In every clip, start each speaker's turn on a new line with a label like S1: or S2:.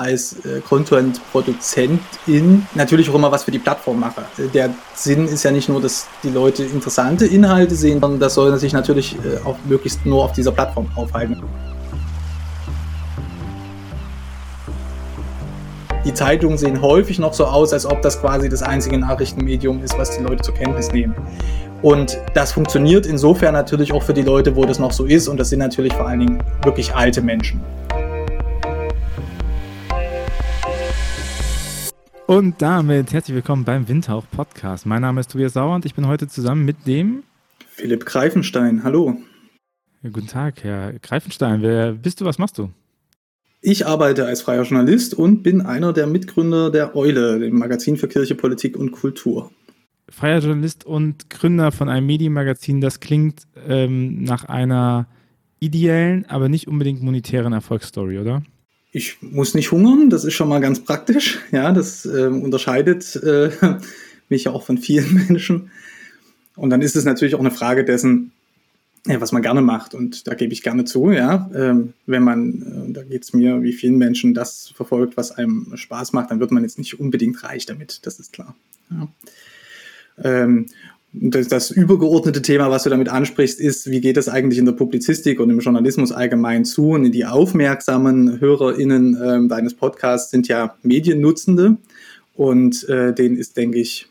S1: als äh, Content-Produzentin natürlich auch immer was für die Plattform mache. Der Sinn ist ja nicht nur, dass die Leute interessante Inhalte sehen, sondern das soll sich natürlich äh, auch möglichst nur auf dieser Plattform aufhalten. Die Zeitungen sehen häufig noch so aus, als ob das quasi das einzige Nachrichtenmedium ist, was die Leute zur Kenntnis nehmen. Und das funktioniert insofern natürlich auch für die Leute, wo das noch so ist. Und das sind natürlich vor allen Dingen wirklich alte Menschen.
S2: Und damit herzlich willkommen beim Windhauch Podcast. Mein Name ist Tobias Sauer und ich bin heute zusammen mit dem
S1: Philipp Greifenstein. Hallo.
S2: Guten Tag, Herr Greifenstein. Wer bist du? Was machst du?
S1: Ich arbeite als freier Journalist und bin einer der Mitgründer der Eule, dem Magazin für Kirche, Politik und Kultur.
S2: Freier Journalist und Gründer von einem Medienmagazin, das klingt ähm, nach einer ideellen, aber nicht unbedingt monetären Erfolgsstory, oder?
S1: Ich muss nicht hungern, das ist schon mal ganz praktisch. Ja, das äh, unterscheidet äh, mich ja auch von vielen Menschen. Und dann ist es natürlich auch eine Frage dessen, ja, was man gerne macht. Und da gebe ich gerne zu, ja. Ähm, wenn man, äh, da geht es mir wie vielen Menschen, das verfolgt, was einem Spaß macht, dann wird man jetzt nicht unbedingt reich damit, das ist klar. Ja. Ähm, das, das, übergeordnete Thema, was du damit ansprichst, ist, wie geht es eigentlich in der Publizistik und im Journalismus allgemein zu? Und die aufmerksamen HörerInnen äh, deines Podcasts sind ja Mediennutzende. Und äh, denen ist, denke ich,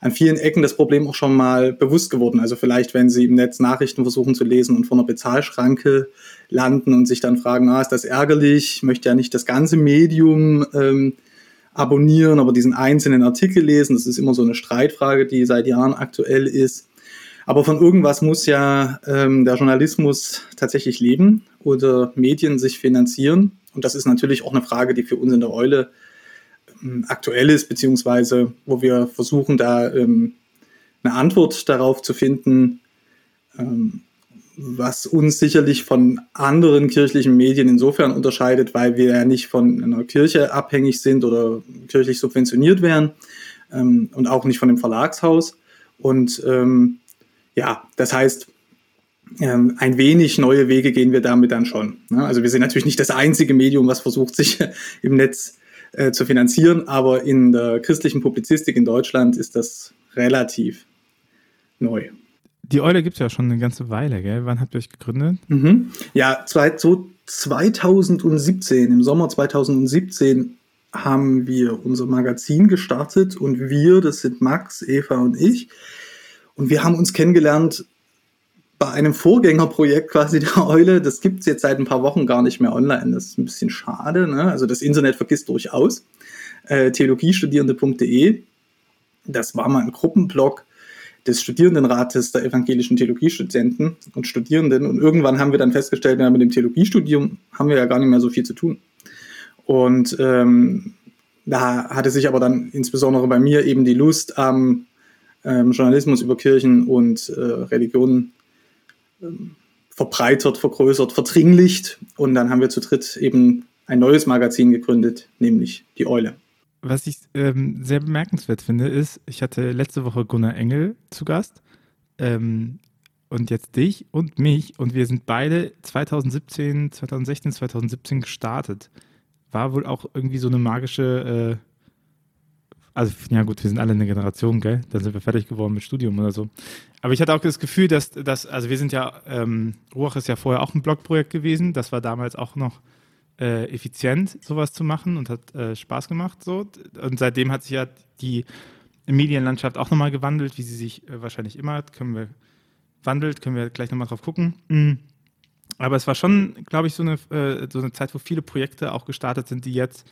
S1: an vielen Ecken das Problem auch schon mal bewusst geworden. Also vielleicht, wenn sie im Netz Nachrichten versuchen zu lesen und vor einer Bezahlschranke landen und sich dann fragen, ah, ist das ärgerlich, ich möchte ja nicht das ganze Medium ähm, abonnieren, aber diesen einzelnen Artikel lesen. Das ist immer so eine Streitfrage, die seit Jahren aktuell ist. Aber von irgendwas muss ja ähm, der Journalismus tatsächlich leben oder Medien sich finanzieren. Und das ist natürlich auch eine Frage, die für uns in der Eule ähm, aktuell ist, beziehungsweise wo wir versuchen, da ähm, eine Antwort darauf zu finden, ähm, was uns sicherlich von anderen kirchlichen Medien insofern unterscheidet, weil wir ja nicht von einer Kirche abhängig sind oder kirchlich subventioniert werden ähm, und auch nicht von dem Verlagshaus. Und ähm, ja, das heißt, ähm, ein wenig neue Wege gehen wir damit dann schon. Ne? Also wir sind natürlich nicht das einzige Medium, was versucht, sich im Netz äh, zu finanzieren, aber in der christlichen Publizistik in Deutschland ist das relativ neu.
S2: Die Eule gibt es ja schon eine ganze Weile, gell? Wann habt ihr euch gegründet?
S1: Mhm. Ja, zwei, so 2017, im Sommer 2017 haben wir unser Magazin gestartet und wir, das sind Max, Eva und ich. Und wir haben uns kennengelernt bei einem Vorgängerprojekt quasi der Eule. Das gibt es jetzt seit ein paar Wochen gar nicht mehr online. Das ist ein bisschen schade. Ne? Also das Internet vergisst durchaus. Äh, theologiestudierende.de. Das war mal ein Gruppenblog des Studierendenrates der evangelischen Theologiestudenten und Studierenden. Und irgendwann haben wir dann festgestellt, ja, mit dem Theologiestudium haben wir ja gar nicht mehr so viel zu tun. Und ähm, da hatte sich aber dann insbesondere bei mir eben die Lust am ähm, Journalismus über Kirchen und äh, Religionen ähm, verbreitert, vergrößert, verdringlicht. Und dann haben wir zu dritt eben ein neues Magazin gegründet, nämlich die Eule.
S2: Was ich ähm, sehr bemerkenswert finde, ist, ich hatte letzte Woche Gunnar Engel zu Gast ähm, und jetzt dich und mich und wir sind beide 2017, 2016, 2017 gestartet. War wohl auch irgendwie so eine magische, äh, also ja gut, wir sind alle eine Generation, gell? Dann sind wir fertig geworden mit Studium oder so. Aber ich hatte auch das Gefühl, dass, dass also wir sind ja, ähm, Ruach ist ja vorher auch ein Blogprojekt gewesen, das war damals auch noch äh, effizient, sowas zu machen und hat äh, Spaß gemacht. So. Und seitdem hat sich ja die Medienlandschaft auch nochmal gewandelt, wie sie sich äh, wahrscheinlich immer können wir wandelt, können wir gleich nochmal drauf gucken. Mhm. Aber es war schon, glaube ich, so eine, äh, so eine Zeit, wo viele Projekte auch gestartet sind, die jetzt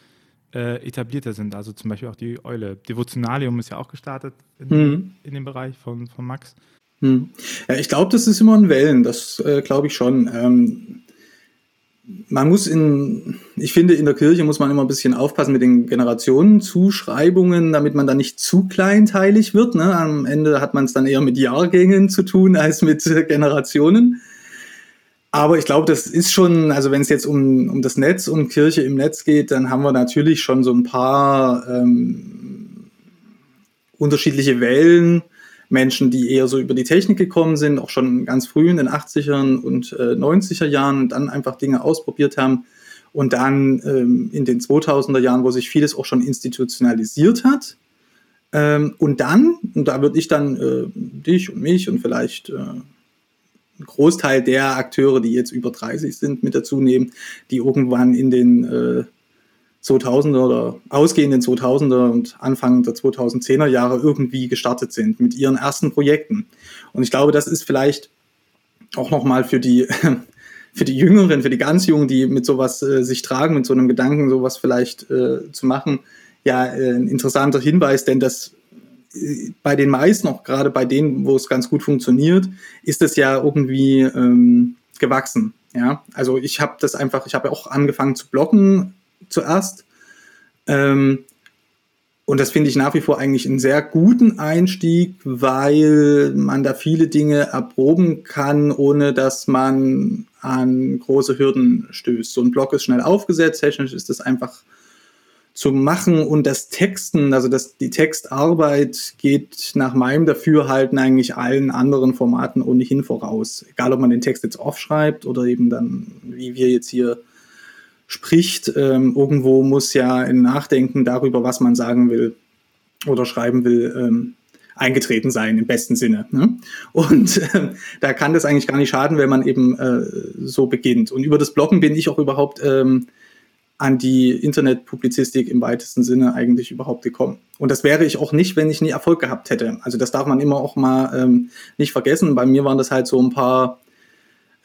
S2: äh, etablierter sind. Also zum Beispiel auch die Eule. Devotionalium ist ja auch gestartet in, mhm. in dem Bereich von, von Max.
S1: Mhm. Ja, ich glaube, das ist immer ein Wellen, das äh, glaube ich schon. Ähm, man muss in, ich finde, in der Kirche muss man immer ein bisschen aufpassen mit den Generationenzuschreibungen, damit man da nicht zu kleinteilig wird. Ne? Am Ende hat man es dann eher mit Jahrgängen zu tun als mit Generationen. Aber ich glaube, das ist schon, also wenn es jetzt um, um das Netz, um Kirche im Netz geht, dann haben wir natürlich schon so ein paar ähm, unterschiedliche Wellen Menschen, die eher so über die Technik gekommen sind, auch schon ganz früh in den 80ern und äh, 90er Jahren und dann einfach Dinge ausprobiert haben Und dann ähm, in den 2000er Jahren, wo sich vieles auch schon institutionalisiert hat. Ähm, und dann, und da würde ich dann äh, dich und mich und vielleicht äh, einen Großteil der Akteure, die jetzt über 30 sind, mit dazu nehmen, die irgendwann in den äh, 2000er oder ausgehenden 2000er und Anfang der 2010er Jahre irgendwie gestartet sind mit ihren ersten Projekten. Und ich glaube, das ist vielleicht auch nochmal für die, für die Jüngeren, für die ganz Jungen, die mit sowas äh, sich tragen, mit so einem Gedanken, sowas vielleicht äh, zu machen, ja, äh, ein interessanter Hinweis, denn das äh, bei den meisten, auch gerade bei denen, wo es ganz gut funktioniert, ist es ja irgendwie ähm, gewachsen. Ja, also ich habe das einfach, ich habe ja auch angefangen zu blocken zuerst. Ähm, und das finde ich nach wie vor eigentlich einen sehr guten Einstieg, weil man da viele Dinge erproben kann, ohne dass man an große Hürden stößt. So ein Blog ist schnell aufgesetzt, technisch ist das einfach zu machen und das Texten, also das, die Textarbeit geht nach meinem Dafürhalten eigentlich allen anderen Formaten ohnehin voraus. Egal, ob man den Text jetzt aufschreibt oder eben dann, wie wir jetzt hier spricht. Ähm, irgendwo muss ja ein Nachdenken darüber, was man sagen will oder schreiben will, ähm, eingetreten sein im besten Sinne. Ne? Und äh, da kann das eigentlich gar nicht schaden, wenn man eben äh, so beginnt. Und über das Bloggen bin ich auch überhaupt ähm, an die Internetpublizistik im weitesten Sinne eigentlich überhaupt gekommen. Und das wäre ich auch nicht, wenn ich nie Erfolg gehabt hätte. Also das darf man immer auch mal ähm, nicht vergessen. Bei mir waren das halt so ein paar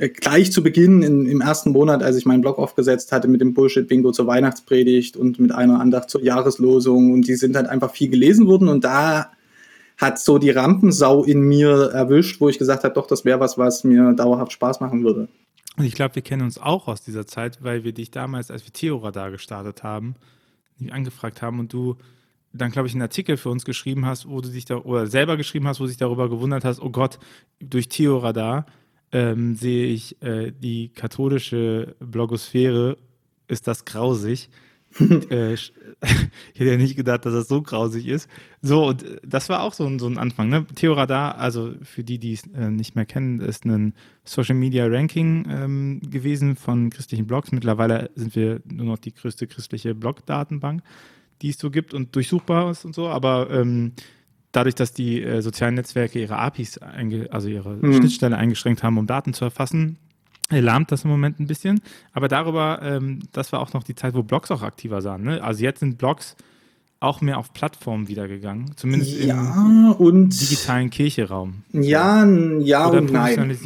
S1: gleich zu Beginn in, im ersten Monat, als ich meinen Blog aufgesetzt hatte mit dem Bullshit-Bingo zur Weihnachtspredigt und mit einer Andacht zur Jahreslosung und die sind halt einfach viel gelesen worden und da hat so die Rampensau in mir erwischt, wo ich gesagt habe, doch, das wäre was, was mir dauerhaft Spaß machen würde.
S2: Und ich glaube, wir kennen uns auch aus dieser Zeit, weil wir dich damals, als wir Theoradar gestartet haben, angefragt haben und du dann, glaube ich, einen Artikel für uns geschrieben hast, wo du dich da, oder selber geschrieben hast, wo du dich darüber gewundert hast, oh Gott, durch Theoradar ähm, sehe ich äh, die katholische Blogosphäre, ist das grausig. äh, ich hätte ja nicht gedacht, dass das so grausig ist. So, und äh, das war auch so ein, so ein Anfang. Ne? Theoradar, also für die, die es äh, nicht mehr kennen, ist ein Social Media Ranking ähm, gewesen von christlichen Blogs. Mittlerweile sind wir nur noch die größte christliche Blog-Datenbank, die es so gibt und durchsuchbar ist und so. Aber ähm, dadurch, dass die äh, sozialen Netzwerke ihre APIs, also ihre mhm. Schnittstelle eingeschränkt haben, um Daten zu erfassen, lahmt das im Moment ein bisschen. Aber darüber, ähm, das war auch noch die Zeit, wo Blogs auch aktiver sahen. Ne? Also jetzt sind Blogs auch mehr auf Plattformen wiedergegangen, zumindest
S1: ja, im
S2: digitalen Kircheraum.
S1: Ja, ja Oder und nein.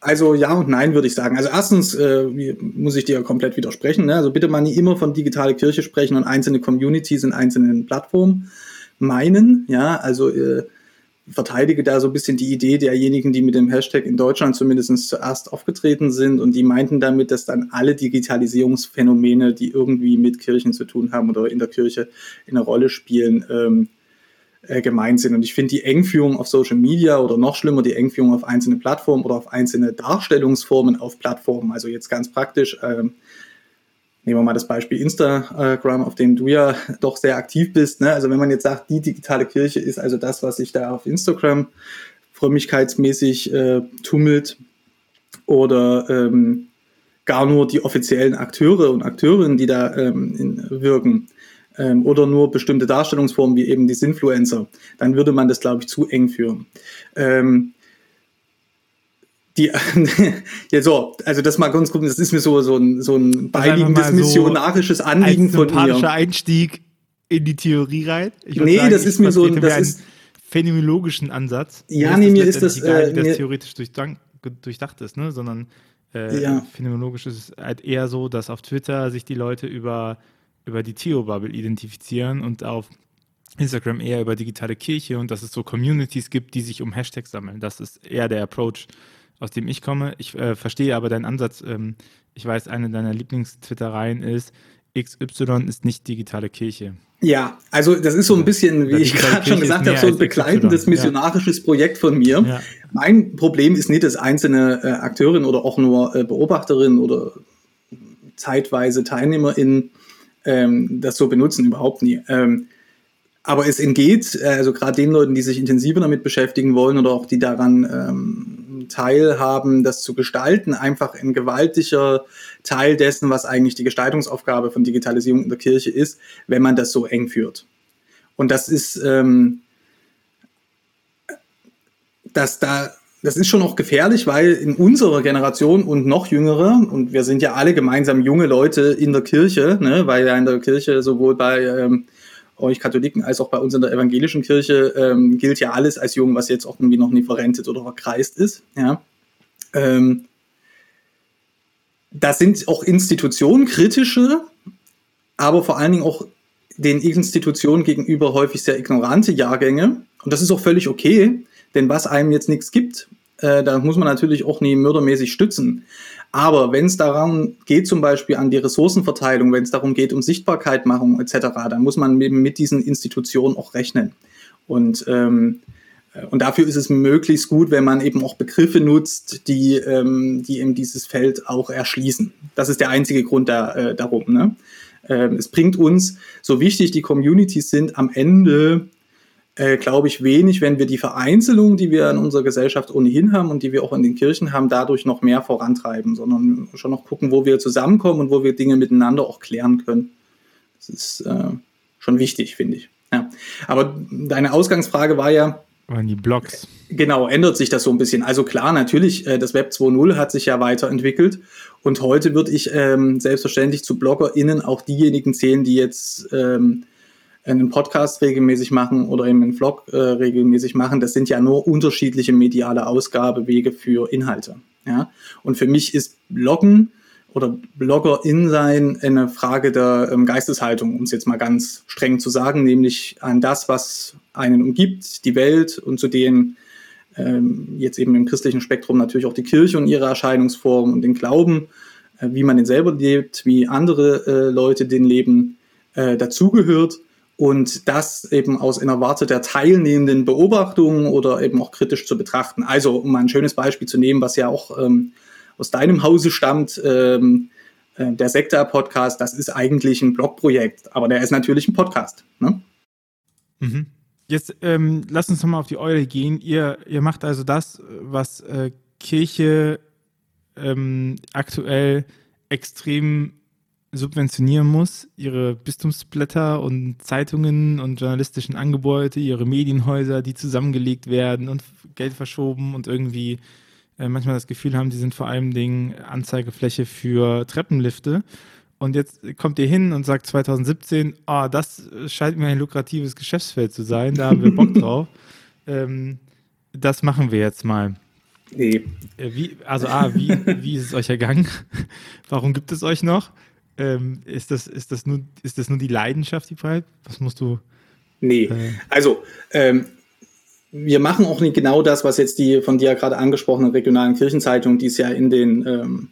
S1: Also ja und nein, würde ich sagen. Also erstens äh, muss ich dir komplett widersprechen. Ne? Also bitte mal nie immer von digitale Kirche sprechen und einzelne Communities in einzelnen Plattformen meinen. Ja, also äh, verteidige da so ein bisschen die Idee derjenigen, die mit dem Hashtag in Deutschland zumindest zuerst aufgetreten sind und die meinten damit, dass dann alle Digitalisierungsphänomene, die irgendwie mit Kirchen zu tun haben oder in der Kirche eine Rolle spielen, ähm, äh, gemeint sind. Und ich finde die Engführung auf Social Media oder noch schlimmer die Engführung auf einzelne Plattformen oder auf einzelne Darstellungsformen auf Plattformen, also jetzt ganz praktisch, ähm, Nehmen wir mal das Beispiel Instagram, auf dem du ja doch sehr aktiv bist. Ne? Also wenn man jetzt sagt, die digitale Kirche ist also das, was sich da auf Instagram frömmigkeitsmäßig äh, tummelt oder ähm, gar nur die offiziellen Akteure und Akteurinnen, die da ähm, in, wirken ähm, oder nur bestimmte Darstellungsformen wie eben die Influencer, dann würde man das, glaube ich, zu eng führen. Ähm, die, ja so, also das mal ganz kurz, das ist mir so, so ein, so ein beiliegendes missionarisches Anliegen von mir.
S2: Einstieg in die Theorie rein.
S1: Ich nee, sagen, das ist mir so ein, das ist,
S2: phänomenologischen Ansatz.
S1: Ja, nee, mir ist das,
S2: egal, äh, wie das theoretisch durchdacht, durchdacht ist, ne, sondern äh, ja. phänomenologisch ist es halt eher so, dass auf Twitter sich die Leute über, über die Theo-Bubble identifizieren und auf Instagram eher über digitale Kirche und dass es so Communities gibt, die sich um Hashtags sammeln. Das ist eher der Approach, aus dem ich komme. Ich äh, verstehe aber deinen Ansatz. Ähm, ich weiß, eine deiner Lieblingstwittereien ist, XY ist nicht digitale Kirche.
S1: Ja, also das ist so ein bisschen, wie ich gerade schon gesagt habe, so ein begleitendes missionarisches ja. Projekt von mir. Ja. Mein Problem ist nicht, dass einzelne äh, Akteurin oder auch nur äh, Beobachterin oder zeitweise TeilnehmerInnen ähm, das so benutzen, überhaupt nie. Ähm, aber es entgeht, äh, also gerade den Leuten, die sich intensiver damit beschäftigen wollen oder auch die daran ähm, teilhaben, das zu gestalten, einfach ein gewaltiger Teil dessen, was eigentlich die Gestaltungsaufgabe von Digitalisierung in der Kirche ist, wenn man das so eng führt. Und das ist, ähm, dass da das ist schon auch gefährlich, weil in unserer Generation und noch jüngere, und wir sind ja alle gemeinsam junge Leute in der Kirche, ne, weil ja in der Kirche sowohl bei ähm, euch Katholiken als auch bei uns in der evangelischen Kirche ähm, gilt ja alles als jung, was jetzt auch irgendwie noch nie verrentet oder verkreist ist. Ja. Ähm, das sind auch Institutionen, kritische, aber vor allen Dingen auch den Institutionen gegenüber häufig sehr ignorante Jahrgänge. Und das ist auch völlig okay, denn was einem jetzt nichts gibt, äh, da muss man natürlich auch nie mördermäßig stützen. Aber wenn es darum geht, zum Beispiel an die Ressourcenverteilung, wenn es darum geht, um Sichtbarkeitmachung etc., dann muss man eben mit diesen Institutionen auch rechnen. Und, ähm, äh, und dafür ist es möglichst gut, wenn man eben auch Begriffe nutzt, die, ähm, die eben dieses Feld auch erschließen. Das ist der einzige Grund da, äh, darum. Ne? Ähm, es bringt uns, so wichtig die Communities sind, am Ende äh, glaube ich, wenig, wenn wir die Vereinzelung, die wir in unserer Gesellschaft ohnehin haben und die wir auch in den Kirchen haben, dadurch noch mehr vorantreiben, sondern schon noch gucken, wo wir zusammenkommen und wo wir Dinge miteinander auch klären können. Das ist äh, schon wichtig, finde ich. Ja. Aber deine Ausgangsfrage war ja,
S2: waren die Blogs.
S1: Genau, ändert sich das so ein bisschen. Also klar, natürlich, äh, das Web 2.0 hat sich ja weiterentwickelt und heute würde ich ähm, selbstverständlich zu BloggerInnen auch diejenigen zählen, die jetzt ähm, einen Podcast regelmäßig machen oder eben einen Vlog äh, regelmäßig machen, das sind ja nur unterschiedliche mediale Ausgabewege für Inhalte. Ja? Und für mich ist Bloggen oder Bloggerin sein eine Frage der ähm, Geisteshaltung, um es jetzt mal ganz streng zu sagen, nämlich an das, was einen umgibt, die Welt und zu denen ähm, jetzt eben im christlichen Spektrum natürlich auch die Kirche und ihre Erscheinungsform und den Glauben, äh, wie man den selber lebt, wie andere äh, Leute den leben, äh, dazugehört und das eben aus einer Warte der teilnehmenden Beobachtung oder eben auch kritisch zu betrachten. Also, um ein schönes Beispiel zu nehmen, was ja auch ähm, aus deinem Hause stammt, ähm, äh, der Sekta-Podcast, das ist eigentlich ein Blogprojekt, aber der ist natürlich ein Podcast. Ne?
S2: Mhm. Jetzt ähm, lass uns nochmal auf die Eule gehen. Ihr, ihr macht also das, was äh, Kirche ähm, aktuell extrem subventionieren muss, ihre Bistumsblätter und Zeitungen und journalistischen Angebote, ihre Medienhäuser, die zusammengelegt werden und Geld verschoben und irgendwie äh, manchmal das Gefühl haben, die sind vor allem Dingen Anzeigefläche für Treppenlifte. Und jetzt kommt ihr hin und sagt 2017, oh, ah, das scheint mir ein lukratives Geschäftsfeld zu sein, da haben wir Bock drauf. Ähm, das machen wir jetzt mal. Nee. Äh, wie, also A, wie, wie ist es euch ergangen? Warum gibt es euch noch? Ähm, ist, das, ist, das nur, ist das nur die Leidenschaft, die bleibt? Was musst du.
S1: Nee, äh, also ähm, wir machen auch nicht genau das, was jetzt die von dir gerade angesprochene regionalen Kirchenzeitungen, die es ja in den ähm,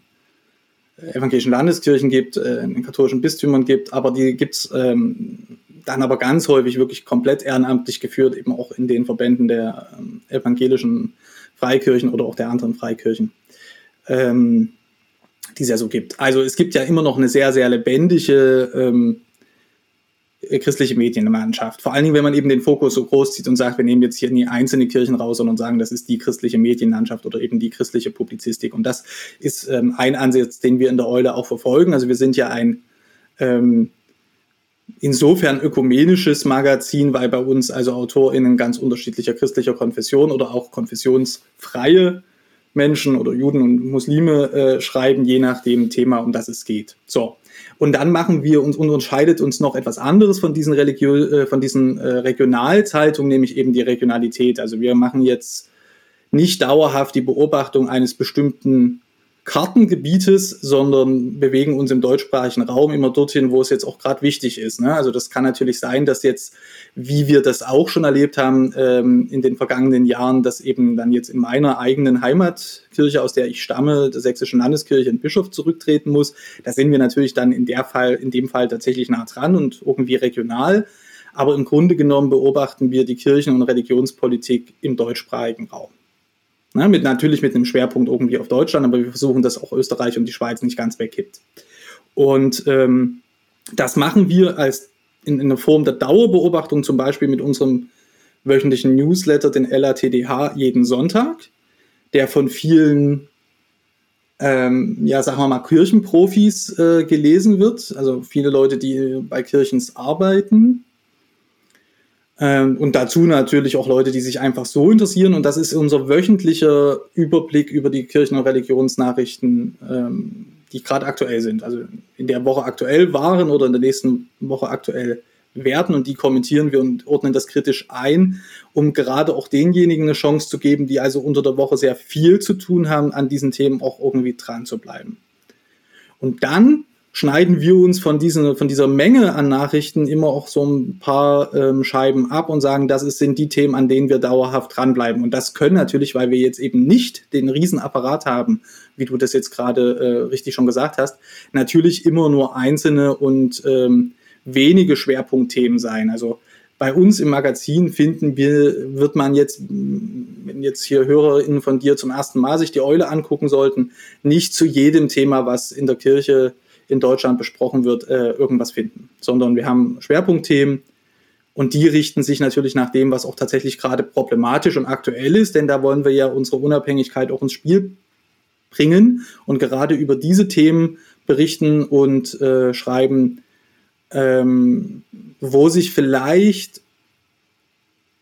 S1: evangelischen Landeskirchen gibt, äh, in den katholischen Bistümern gibt, aber die gibt es ähm, dann aber ganz häufig wirklich komplett ehrenamtlich geführt, eben auch in den Verbänden der ähm, evangelischen Freikirchen oder auch der anderen Freikirchen. Ähm, die es ja so gibt. Also es gibt ja immer noch eine sehr, sehr lebendige ähm, christliche Medienlandschaft. Vor allen Dingen, wenn man eben den Fokus so groß zieht und sagt, wir nehmen jetzt hier nie einzelne Kirchen raus, sondern sagen, das ist die christliche Medienlandschaft oder eben die christliche Publizistik. Und das ist ähm, ein Ansatz, den wir in der Eule auch verfolgen. Also wir sind ja ein ähm, insofern ökumenisches Magazin, weil bei uns also AutorInnen ganz unterschiedlicher christlicher Konfession oder auch konfessionsfreie Menschen oder Juden und Muslime äh, schreiben, je nach dem Thema, um das es geht. So. Und dann machen wir uns, unterscheidet uns noch etwas anderes von diesen, Religio äh, von diesen äh, Regionalzeitungen, nämlich eben die Regionalität. Also wir machen jetzt nicht dauerhaft die Beobachtung eines bestimmten Kartengebietes, sondern bewegen uns im deutschsprachigen Raum immer dorthin, wo es jetzt auch gerade wichtig ist. Ne? Also das kann natürlich sein, dass jetzt, wie wir das auch schon erlebt haben ähm, in den vergangenen Jahren, dass eben dann jetzt in meiner eigenen Heimatkirche, aus der ich stamme, der sächsischen Landeskirche, ein Bischof zurücktreten muss. Da sind wir natürlich dann in der Fall, in dem Fall tatsächlich nah dran und irgendwie regional. Aber im Grunde genommen beobachten wir die Kirchen- und Religionspolitik im deutschsprachigen Raum. Ne, mit, natürlich mit einem Schwerpunkt irgendwie auf Deutschland, aber wir versuchen, dass auch Österreich und die Schweiz nicht ganz wegkippt. Und ähm, das machen wir als in, in einer Form der Dauerbeobachtung, zum Beispiel mit unserem wöchentlichen Newsletter, den LATDH, jeden Sonntag. der von vielen, ähm, ja, sagen wir mal, Kirchenprofis äh, gelesen wird. Also viele Leute, die bei Kirchens arbeiten. Ähm, und dazu natürlich auch Leute, die sich einfach so interessieren. Und das ist unser wöchentlicher Überblick über die Kirchen- und Religionsnachrichten, ähm, die gerade aktuell sind. Also in der Woche aktuell waren oder in der nächsten Woche aktuell werden und die kommentieren wir und ordnen das kritisch ein, um gerade auch denjenigen eine Chance zu geben, die also unter der Woche sehr viel zu tun haben, an diesen Themen auch irgendwie dran zu bleiben. Und dann schneiden wir uns von, diesen, von dieser Menge an Nachrichten immer auch so ein paar ähm, Scheiben ab und sagen, das ist, sind die Themen, an denen wir dauerhaft dranbleiben. Und das können natürlich, weil wir jetzt eben nicht den Riesenapparat haben, wie du das jetzt gerade äh, richtig schon gesagt hast, natürlich immer nur einzelne und ähm, wenige Schwerpunktthemen sein. Also bei uns im Magazin finden wir, wird man jetzt, wenn jetzt hier HörerInnen von dir zum ersten Mal sich die Eule angucken sollten, nicht zu jedem Thema, was in der Kirche in Deutschland besprochen wird, äh, irgendwas finden, sondern wir haben Schwerpunktthemen und die richten sich natürlich nach dem, was auch tatsächlich gerade problematisch und aktuell ist, denn da wollen wir ja unsere Unabhängigkeit auch ins Spiel bringen und gerade über diese Themen berichten und äh, schreiben, ähm, wo sich vielleicht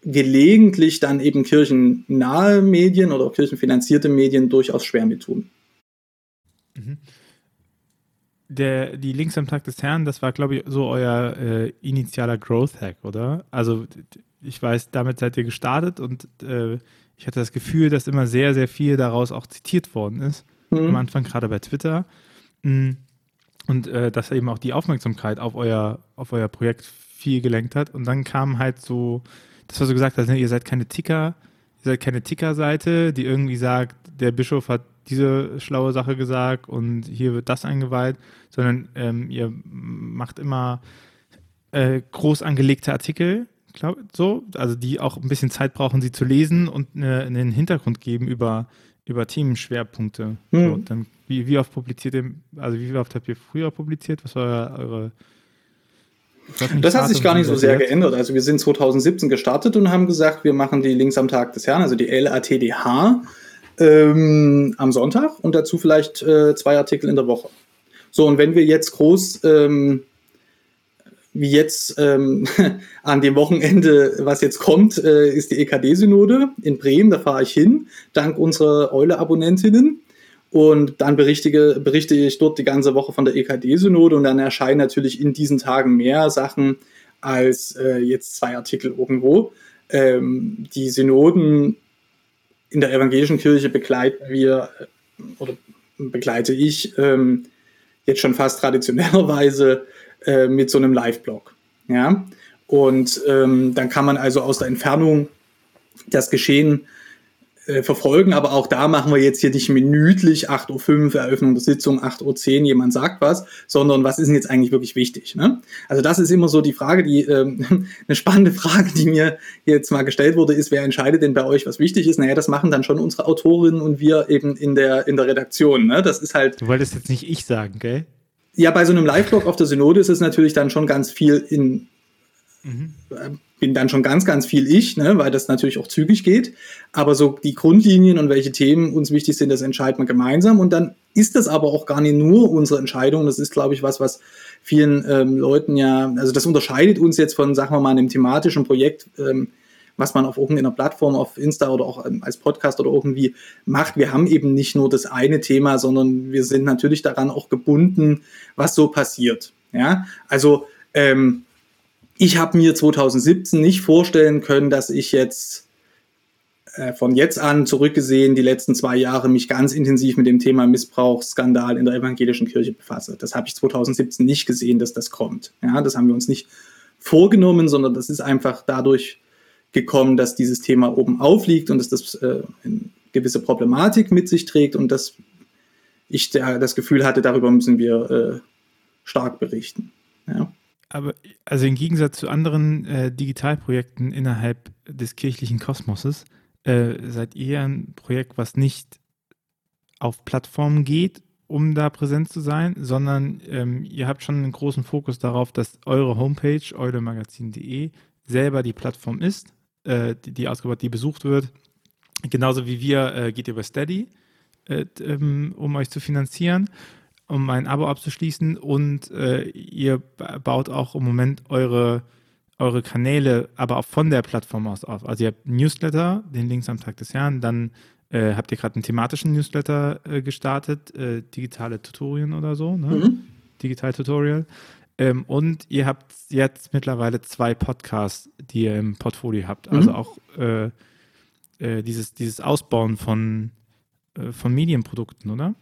S1: gelegentlich dann eben kirchennahe Medien oder kirchenfinanzierte Medien durchaus schwer mit tun.
S2: Mhm. Der, die Links am Tag des Herrn, das war, glaube ich, so euer äh, initialer Growth-Hack, oder? Also ich weiß, damit seid ihr gestartet und äh, ich hatte das Gefühl, dass immer sehr, sehr viel daraus auch zitiert worden ist. Mhm. Am Anfang gerade bei Twitter. Mhm und äh, dass eben auch die Aufmerksamkeit auf euer, auf euer Projekt viel gelenkt hat. Und dann kam halt so, das was du gesagt hast, ne, ihr seid keine Ticker, ihr seid keine Ticker-Seite, die irgendwie sagt, der Bischof hat diese schlaue Sache gesagt und hier wird das eingeweiht, sondern ähm, ihr macht immer äh, groß angelegte Artikel, glaub, so, also die auch ein bisschen Zeit brauchen, sie zu lesen und eine, einen Hintergrund geben über, über Themenschwerpunkte. Mhm. So, dann wie, wie oft publiziert ihr, also wie oft habt ihr früher publiziert? Was war eure
S1: das hat sich gar nicht so sehr geändert. Also wir sind 2017 gestartet und haben gesagt, wir machen die Links am Tag des Herrn, also die LATDH, ähm, am Sonntag und dazu vielleicht äh, zwei Artikel in der Woche. So, und wenn wir jetzt groß, ähm, wie jetzt ähm, an dem Wochenende, was jetzt kommt, äh, ist die EKD-Synode in Bremen, da fahre ich hin, dank unserer Eule-Abonnentinnen. Und dann berichte, berichte ich dort die ganze Woche von der EKD-Synode und dann erscheinen natürlich in diesen Tagen mehr Sachen als äh, jetzt zwei Artikel irgendwo. Ähm, die Synoden in der evangelischen Kirche begleiten wir äh, oder begleite ich ähm, jetzt schon fast traditionellerweise äh, mit so einem Live-Blog. Ja? Und ähm, dann kann man also aus der Entfernung das Geschehen äh, verfolgen, aber auch da machen wir jetzt hier nicht minütlich 8.05 Uhr Eröffnung der Sitzung, 8.10 Uhr jemand sagt was, sondern was ist denn jetzt eigentlich wirklich wichtig? Ne? Also das ist immer so die Frage, die ähm, eine spannende Frage, die mir jetzt mal gestellt wurde, ist, wer entscheidet denn bei euch, was wichtig ist? Naja, das machen dann schon unsere Autorinnen und wir eben in der, in der Redaktion. Ne? Das ist halt.
S2: Du wolltest jetzt nicht ich sagen, gell?
S1: Ja, bei so einem Live-Blog auf der Synode ist es natürlich dann schon ganz viel in Mhm. Bin dann schon ganz, ganz viel ich, ne, weil das natürlich auch zügig geht. Aber so die Grundlinien und welche Themen uns wichtig sind, das entscheiden wir gemeinsam. Und dann ist das aber auch gar nicht nur unsere Entscheidung. Das ist, glaube ich, was, was vielen ähm, Leuten ja, also das unterscheidet uns jetzt von, sagen wir mal, einem thematischen Projekt, ähm, was man auf irgendeiner Plattform, auf Insta oder auch ähm, als Podcast oder irgendwie macht. Wir haben eben nicht nur das eine Thema, sondern wir sind natürlich daran auch gebunden, was so passiert. Ja, also ähm, ich habe mir 2017 nicht vorstellen können, dass ich jetzt äh, von jetzt an zurückgesehen die letzten zwei Jahre mich ganz intensiv mit dem Thema Missbrauchsskandal in der evangelischen Kirche befasse. Das habe ich 2017 nicht gesehen, dass das kommt. Ja, das haben wir uns nicht vorgenommen, sondern das ist einfach dadurch gekommen, dass dieses Thema oben aufliegt und dass das äh, eine gewisse Problematik mit sich trägt und dass ich da, das Gefühl hatte, darüber müssen wir äh, stark berichten. Ja.
S2: Aber also im Gegensatz zu anderen äh, Digitalprojekten innerhalb des kirchlichen Kosmoses äh, seid ihr ein Projekt, was nicht auf Plattformen geht, um da präsent zu sein, sondern ähm, ihr habt schon einen großen Fokus darauf, dass eure Homepage, eulemagazin.de, selber die Plattform ist, äh, die, die ausgebaut, die besucht wird, genauso wie wir äh, geht ihr über Steady, äh, ähm, um euch zu finanzieren, um ein Abo abzuschließen und äh, ihr baut auch im Moment eure eure Kanäle aber auch von der Plattform aus auf. Also ihr habt Newsletter, den Links am Tag des Jahres, dann äh, habt ihr gerade einen thematischen Newsletter äh, gestartet, äh, digitale Tutorien oder so, ne? Mhm. Digital Tutorial. Ähm, und ihr habt jetzt mittlerweile zwei Podcasts, die ihr im Portfolio habt. Also mhm. auch äh, äh, dieses, dieses Ausbauen von, von Medienprodukten, oder?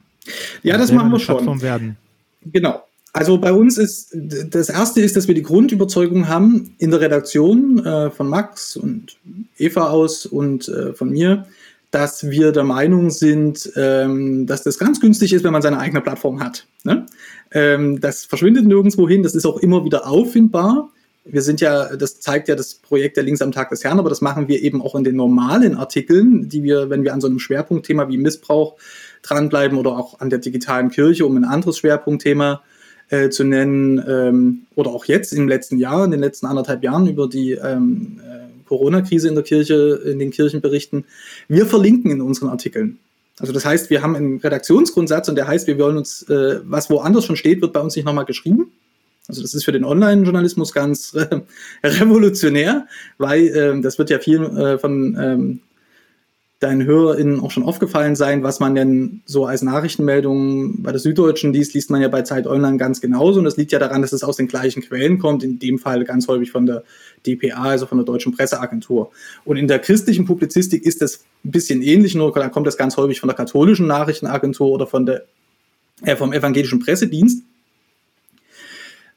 S1: Ja, das machen wir schon.
S2: Werden.
S1: Genau. Also bei uns ist das erste ist, dass wir die Grundüberzeugung haben in der Redaktion äh, von Max und Eva aus und äh, von mir, dass wir der Meinung sind, ähm, dass das ganz günstig ist, wenn man seine eigene Plattform hat. Ne? Ähm, das verschwindet nirgendwo hin, das ist auch immer wieder auffindbar. Wir sind ja, das zeigt ja das Projekt der Links am Tag des Herrn, aber das machen wir eben auch in den normalen Artikeln, die wir, wenn wir an so einem Schwerpunktthema wie Missbrauch dranbleiben oder auch an der digitalen Kirche, um ein anderes Schwerpunktthema äh, zu nennen, ähm, oder auch jetzt im letzten Jahr, in den letzten anderthalb Jahren über die ähm, äh, Corona-Krise in der Kirche, in den Kirchenberichten. Wir verlinken in unseren Artikeln. Also das heißt, wir haben einen Redaktionsgrundsatz und der heißt, wir wollen uns, äh, was woanders schon steht, wird bei uns nicht nochmal geschrieben. Also das ist für den Online-Journalismus ganz äh, revolutionär, weil äh, das wird ja viel äh, von ähm, deinen HörerInnen auch schon aufgefallen sein, was man denn so als Nachrichtenmeldungen bei der Süddeutschen liest, liest man ja bei Zeit Online ganz genauso. Und das liegt ja daran, dass es aus den gleichen Quellen kommt, in dem Fall ganz häufig von der DPA, also von der Deutschen Presseagentur. Und in der christlichen Publizistik ist das ein bisschen ähnlich, nur da kommt das ganz häufig von der katholischen Nachrichtenagentur oder von der, äh, vom evangelischen Pressedienst.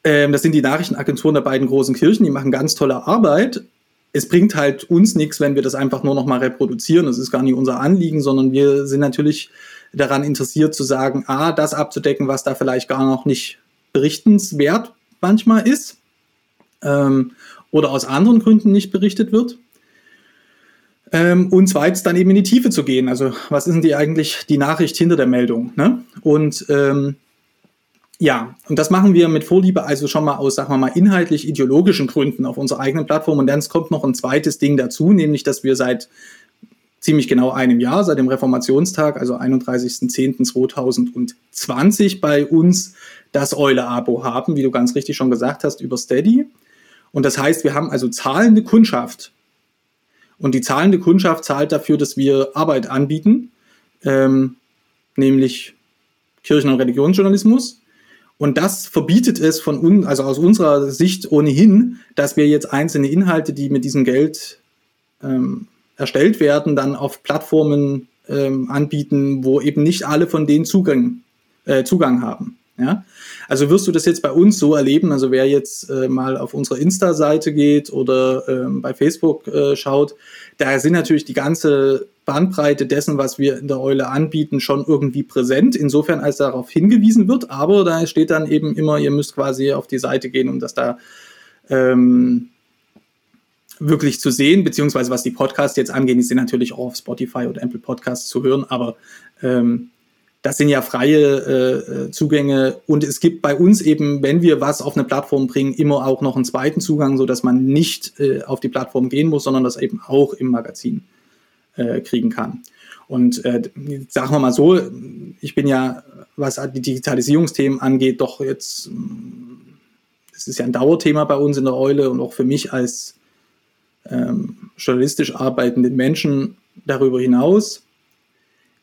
S1: Ähm, das sind die Nachrichtenagenturen der beiden großen Kirchen, die machen ganz tolle Arbeit es bringt halt uns nichts, wenn wir das einfach nur noch mal reproduzieren. Das ist gar nicht unser Anliegen, sondern wir sind natürlich daran interessiert zu sagen, a, das abzudecken, was da vielleicht gar noch nicht berichtenswert manchmal ist ähm, oder aus anderen Gründen nicht berichtet wird. Ähm, und zweitens dann eben in die Tiefe zu gehen. Also was ist denn die eigentlich die Nachricht hinter der Meldung? Ne? Und ähm, ja, und das machen wir mit Vorliebe also schon mal aus, sagen wir mal, inhaltlich ideologischen Gründen auf unserer eigenen Plattform. Und dann kommt noch ein zweites Ding dazu, nämlich, dass wir seit ziemlich genau einem Jahr, seit dem Reformationstag, also 31.10.2020 bei uns das Eule-Abo haben, wie du ganz richtig schon gesagt hast, über Steady. Und das heißt, wir haben also zahlende Kundschaft. Und die zahlende Kundschaft zahlt dafür, dass wir Arbeit anbieten, ähm, nämlich Kirchen- und Religionsjournalismus. Und das verbietet es von uns, also aus unserer Sicht ohnehin, dass wir jetzt einzelne Inhalte, die mit diesem Geld ähm, erstellt werden, dann auf Plattformen ähm, anbieten, wo eben nicht alle von denen Zugang, äh, Zugang haben. Ja? Also wirst du das jetzt bei uns so erleben, also wer jetzt äh, mal auf unsere Insta-Seite geht oder ähm, bei Facebook äh, schaut, da sind natürlich die ganze Bandbreite dessen, was wir in der Eule anbieten, schon irgendwie präsent, insofern als darauf hingewiesen wird, aber da steht dann eben immer, ihr müsst quasi auf die Seite gehen, um das da ähm, wirklich zu sehen, beziehungsweise was die Podcasts jetzt angehen, die sind natürlich auch auf Spotify oder Apple Podcasts zu hören, aber ähm, das sind ja freie äh, Zugänge. Und es gibt bei uns eben, wenn wir was auf eine Plattform bringen, immer auch noch einen zweiten Zugang, so dass man nicht äh, auf die Plattform gehen muss, sondern das eben auch im Magazin äh, kriegen kann. Und äh, sagen wir mal so, ich bin ja, was die Digitalisierungsthemen angeht, doch jetzt, das ist ja ein Dauerthema bei uns in der Eule und auch für mich als ähm, journalistisch arbeitenden Menschen darüber hinaus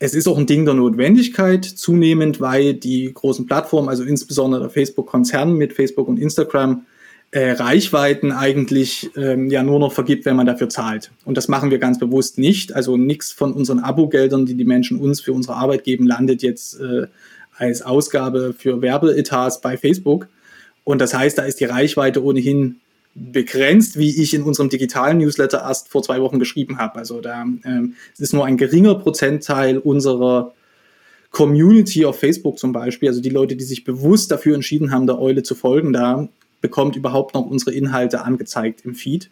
S1: es ist auch ein Ding der Notwendigkeit zunehmend, weil die großen Plattformen, also insbesondere der Facebook-Konzern mit Facebook und Instagram, äh, Reichweiten eigentlich ähm, ja nur noch vergibt, wenn man dafür zahlt. Und das machen wir ganz bewusst nicht. Also nichts von unseren Abo-Geldern, die die Menschen uns für unsere Arbeit geben, landet jetzt äh, als Ausgabe für Werbeetats bei Facebook. Und das heißt, da ist die Reichweite ohnehin begrenzt, wie ich in unserem digitalen Newsletter erst vor zwei Wochen geschrieben habe. Also da ähm, ist nur ein geringer Prozentteil unserer Community auf Facebook zum Beispiel, also die Leute, die sich bewusst dafür entschieden haben, der Eule zu folgen, da bekommt überhaupt noch unsere Inhalte angezeigt im Feed.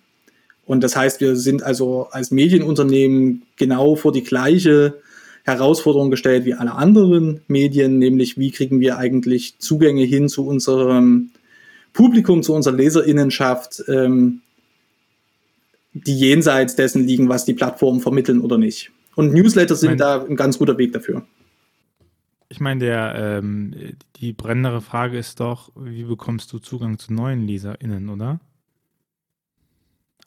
S1: Und das heißt, wir sind also als Medienunternehmen genau vor die gleiche Herausforderung gestellt wie alle anderen Medien, nämlich wie kriegen wir eigentlich Zugänge hin zu unserem Publikum, zu unserer Leserinnenschaft, ähm, die jenseits dessen liegen, was die Plattformen vermitteln oder nicht. Und Newsletter sind da ein ganz guter Weg dafür.
S2: Ich meine, der, ähm, die brennendere Frage ist doch, wie bekommst du Zugang zu neuen LeserInnen, oder?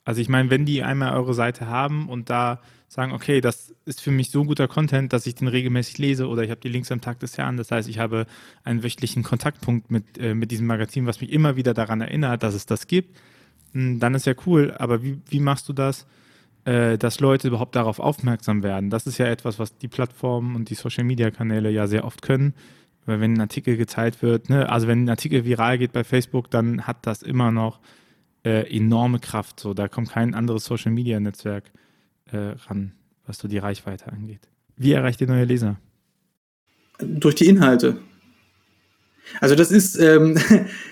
S2: Also ich meine, wenn die einmal eure Seite haben und da sagen, okay, das ist für mich so guter Content, dass ich den regelmäßig lese oder ich habe die Links am Tag des Jahres. Das heißt, ich habe einen wöchentlichen Kontaktpunkt mit, äh, mit diesem Magazin, was mich immer wieder daran erinnert, dass es das gibt. Hm, dann ist ja cool, aber wie, wie machst du das, äh, dass Leute überhaupt darauf aufmerksam werden? Das ist ja etwas, was die Plattformen und die Social-Media-Kanäle ja sehr oft können. Weil wenn ein Artikel geteilt wird, ne, also wenn ein Artikel viral geht bei Facebook, dann hat das immer noch äh, enorme Kraft. So, da kommt kein anderes Social Media Netzwerk äh, ran, was so die Reichweite angeht. Wie erreicht ihr neue Leser?
S1: Durch die Inhalte. Also das ist, ähm,